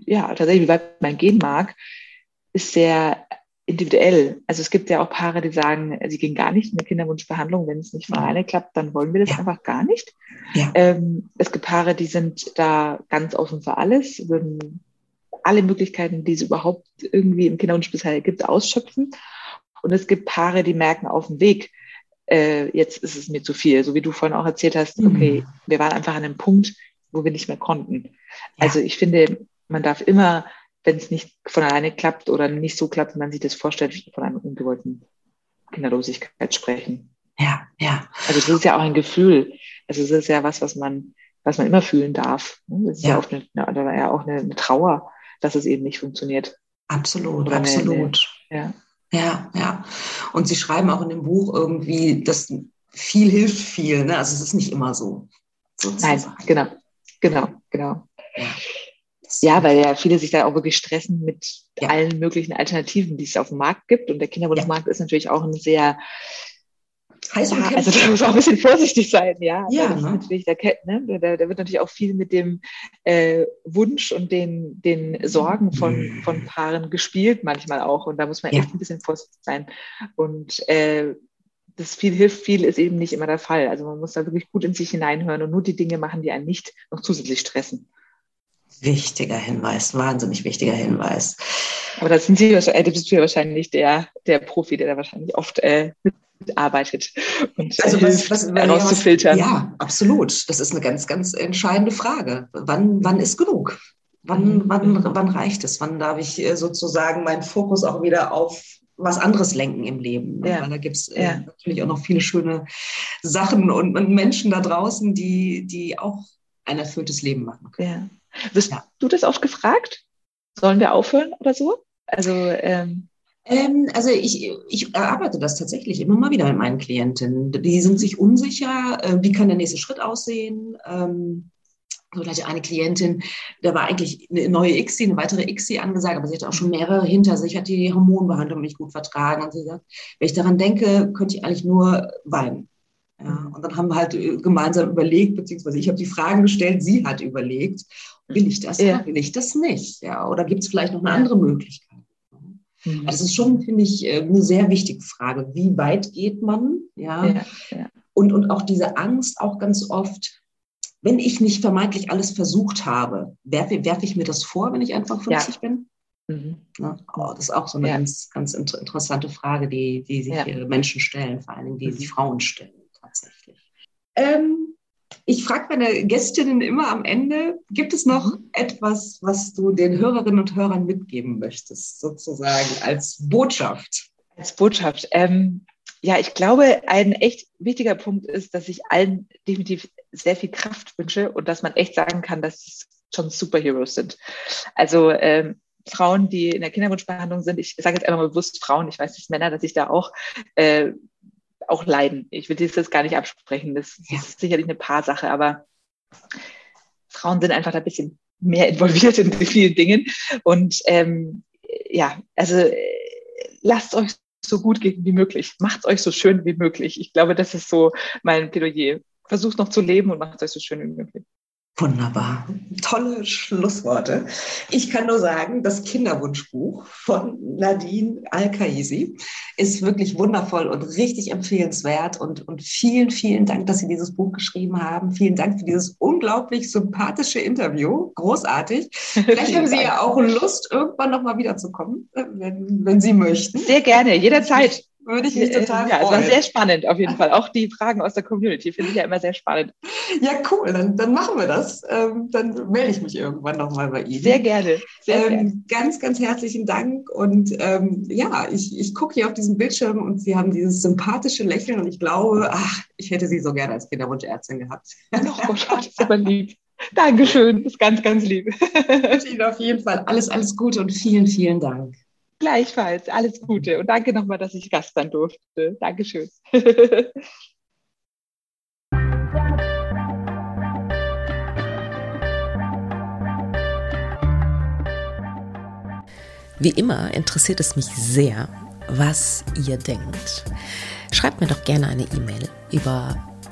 ja, tatsächlich, wie weit man gehen mag, ist sehr individuell. Also es gibt ja auch Paare, die sagen, sie gehen gar nicht in eine Kinderwunschbehandlung. Wenn es nicht von alleine klappt, dann wollen wir das ja. einfach gar nicht. Ja. Ähm, es gibt Paare, die sind da ganz offen für alles, würden alle Möglichkeiten, die es überhaupt irgendwie im bisher gibt, ausschöpfen. Und es gibt Paare, die merken auf dem Weg, äh, jetzt ist es mir zu viel. So wie du vorhin auch erzählt hast, mhm. okay, mhm. wir waren einfach an einem Punkt, wo wir nicht mehr konnten. Ja. Also ich finde, man darf immer, wenn es nicht von alleine klappt oder nicht so klappt, wie man sich das vorstellt, von einer ungewollten Kinderlosigkeit sprechen. Ja, ja. Also das ist ja auch ein Gefühl. Also es ist ja was, was man, was man immer fühlen darf. Das ist ja, ja auch eine, ja auch eine, eine Trauer dass es eben nicht funktioniert. Absolut, Oder absolut. Eine, ja. Ja, ja. Und Sie schreiben auch in dem Buch irgendwie, dass viel hilft viel, ne? Also es ist nicht immer so. Sozusagen. Nein, genau, genau, genau. Ja. Ja, weil ja viele sich da auch wirklich stressen mit ja. allen möglichen Alternativen, die es auf dem Markt gibt. Und der Kinderwunschmarkt ja. ist natürlich auch ein sehr heiß ja, also da muss auch ein bisschen vorsichtig sein, ja. Ja, ne? natürlich, da, ne, da, da, wird natürlich auch viel mit dem äh, Wunsch und den, den Sorgen von, von Paaren gespielt, manchmal auch. Und da muss man ja. echt ein bisschen vorsichtig sein. Und äh, das viel hilft viel ist eben nicht immer der Fall. Also man muss da wirklich gut in sich hineinhören und nur die Dinge machen, die einen nicht noch zusätzlich stressen. Wichtiger Hinweis, wahnsinnig wichtiger Hinweis. Aber da sind Sie, äh, da bist du ja wahrscheinlich der, der Profi, der da wahrscheinlich oft äh, mitarbeitet und also was, was, herauszufiltern. Ja, absolut. Das ist eine ganz, ganz entscheidende Frage. Wann, wann ist genug? Wann, wann, wann reicht es? Wann darf ich äh, sozusagen meinen Fokus auch wieder auf was anderes lenken im Leben. Ja. Weil da gibt es äh, ja. natürlich auch noch viele schöne Sachen und, und, Menschen da draußen, die, die auch ein erfülltes Leben machen können. Ja. Wirst ja. du das oft gefragt? Sollen wir aufhören oder so? Also, ähm ähm, also ich, ich erarbeite das tatsächlich immer mal wieder mit meinen Klientinnen. Die sind sich unsicher, äh, wie kann der nächste Schritt aussehen. Ähm, so eine Klientin, da war eigentlich eine neue ICSI, eine weitere ICSI angesagt, aber sie hatte auch schon mehrere hinter sich, hat die Hormonbehandlung nicht gut vertragen. Und sie sagt, wenn ich daran denke, könnte ich eigentlich nur weinen. Ja, und dann haben wir halt äh, gemeinsam überlegt, beziehungsweise ich habe die Fragen gestellt, sie hat überlegt, will ich das ja. oder will ich das nicht? Ja, oder gibt es vielleicht noch eine andere Möglichkeit? Mhm. Also das ist schon, finde ich, äh, eine sehr wichtige Frage. Wie weit geht man? Ja. ja, ja. Und, und auch diese Angst auch ganz oft, wenn ich nicht vermeintlich alles versucht habe, werfe, werfe ich mir das vor, wenn ich einfach 50 ja. bin? Mhm. Oh, das ist auch so eine ganz, ganz interessante Frage, die, die sich ja. Menschen stellen, vor allem die mhm. sich Frauen stellen tatsächlich. Ähm, ich frage meine Gästinnen immer am Ende, gibt es noch mhm. etwas, was du den Hörerinnen und Hörern mitgeben möchtest, sozusagen als Botschaft? Als Botschaft. Ähm, ja, ich glaube, ein echt wichtiger Punkt ist, dass ich allen definitiv sehr viel Kraft wünsche und dass man echt sagen kann, dass es schon Superheroes sind. Also ähm, Frauen, die in der Kinderwunschbehandlung sind, ich sage jetzt einfach mal bewusst Frauen, ich weiß, dass Männer, dass ich da auch äh, auch leiden. Ich will das gar nicht absprechen. Das, das ist sicherlich eine Paarsache, aber Frauen sind einfach ein bisschen mehr involviert in vielen Dingen. Und ähm, ja, also äh, lasst euch so gut gehen wie möglich. Macht euch so schön wie möglich. Ich glaube, das ist so mein Plädoyer. Versucht noch zu leben und macht euch so schön wie möglich. Wunderbar. Tolle Schlussworte. Ich kann nur sagen, das Kinderwunschbuch von Nadine Al-Kaisi ist wirklich wundervoll und richtig empfehlenswert. Und, und vielen, vielen Dank, dass Sie dieses Buch geschrieben haben. Vielen Dank für dieses unglaublich sympathische Interview. Großartig. Vielleicht haben Sie ja auch Lust, irgendwann nochmal wiederzukommen, wenn, wenn Sie möchten. Sehr gerne, jederzeit. Würde ich mich total ja, freuen. Ja, es war sehr spannend auf jeden Fall. Auch die Fragen aus der Community finde ich ja immer sehr spannend. Ja, cool. Dann, dann machen wir das. Ähm, dann melde ich mich irgendwann nochmal bei Ihnen. Sehr gerne. Sehr ähm, gerne. Ganz, ganz herzlichen Dank. Und ähm, ja, ich, ich gucke hier auf diesen Bildschirm und Sie haben dieses sympathische Lächeln und ich glaube, ach, ich hätte Sie so gerne als Kinderwunschärztin gehabt. Oh Gott, das ist aber lieb. Dankeschön. Das ist ganz, ganz lieb. Ich wünsche Ihnen auf jeden Fall alles, alles Gute und vielen, vielen Dank. Gleichfalls, alles Gute und danke nochmal, dass ich Gast sein durfte. Dankeschön. Wie immer interessiert es mich sehr, was ihr denkt. Schreibt mir doch gerne eine E-Mail über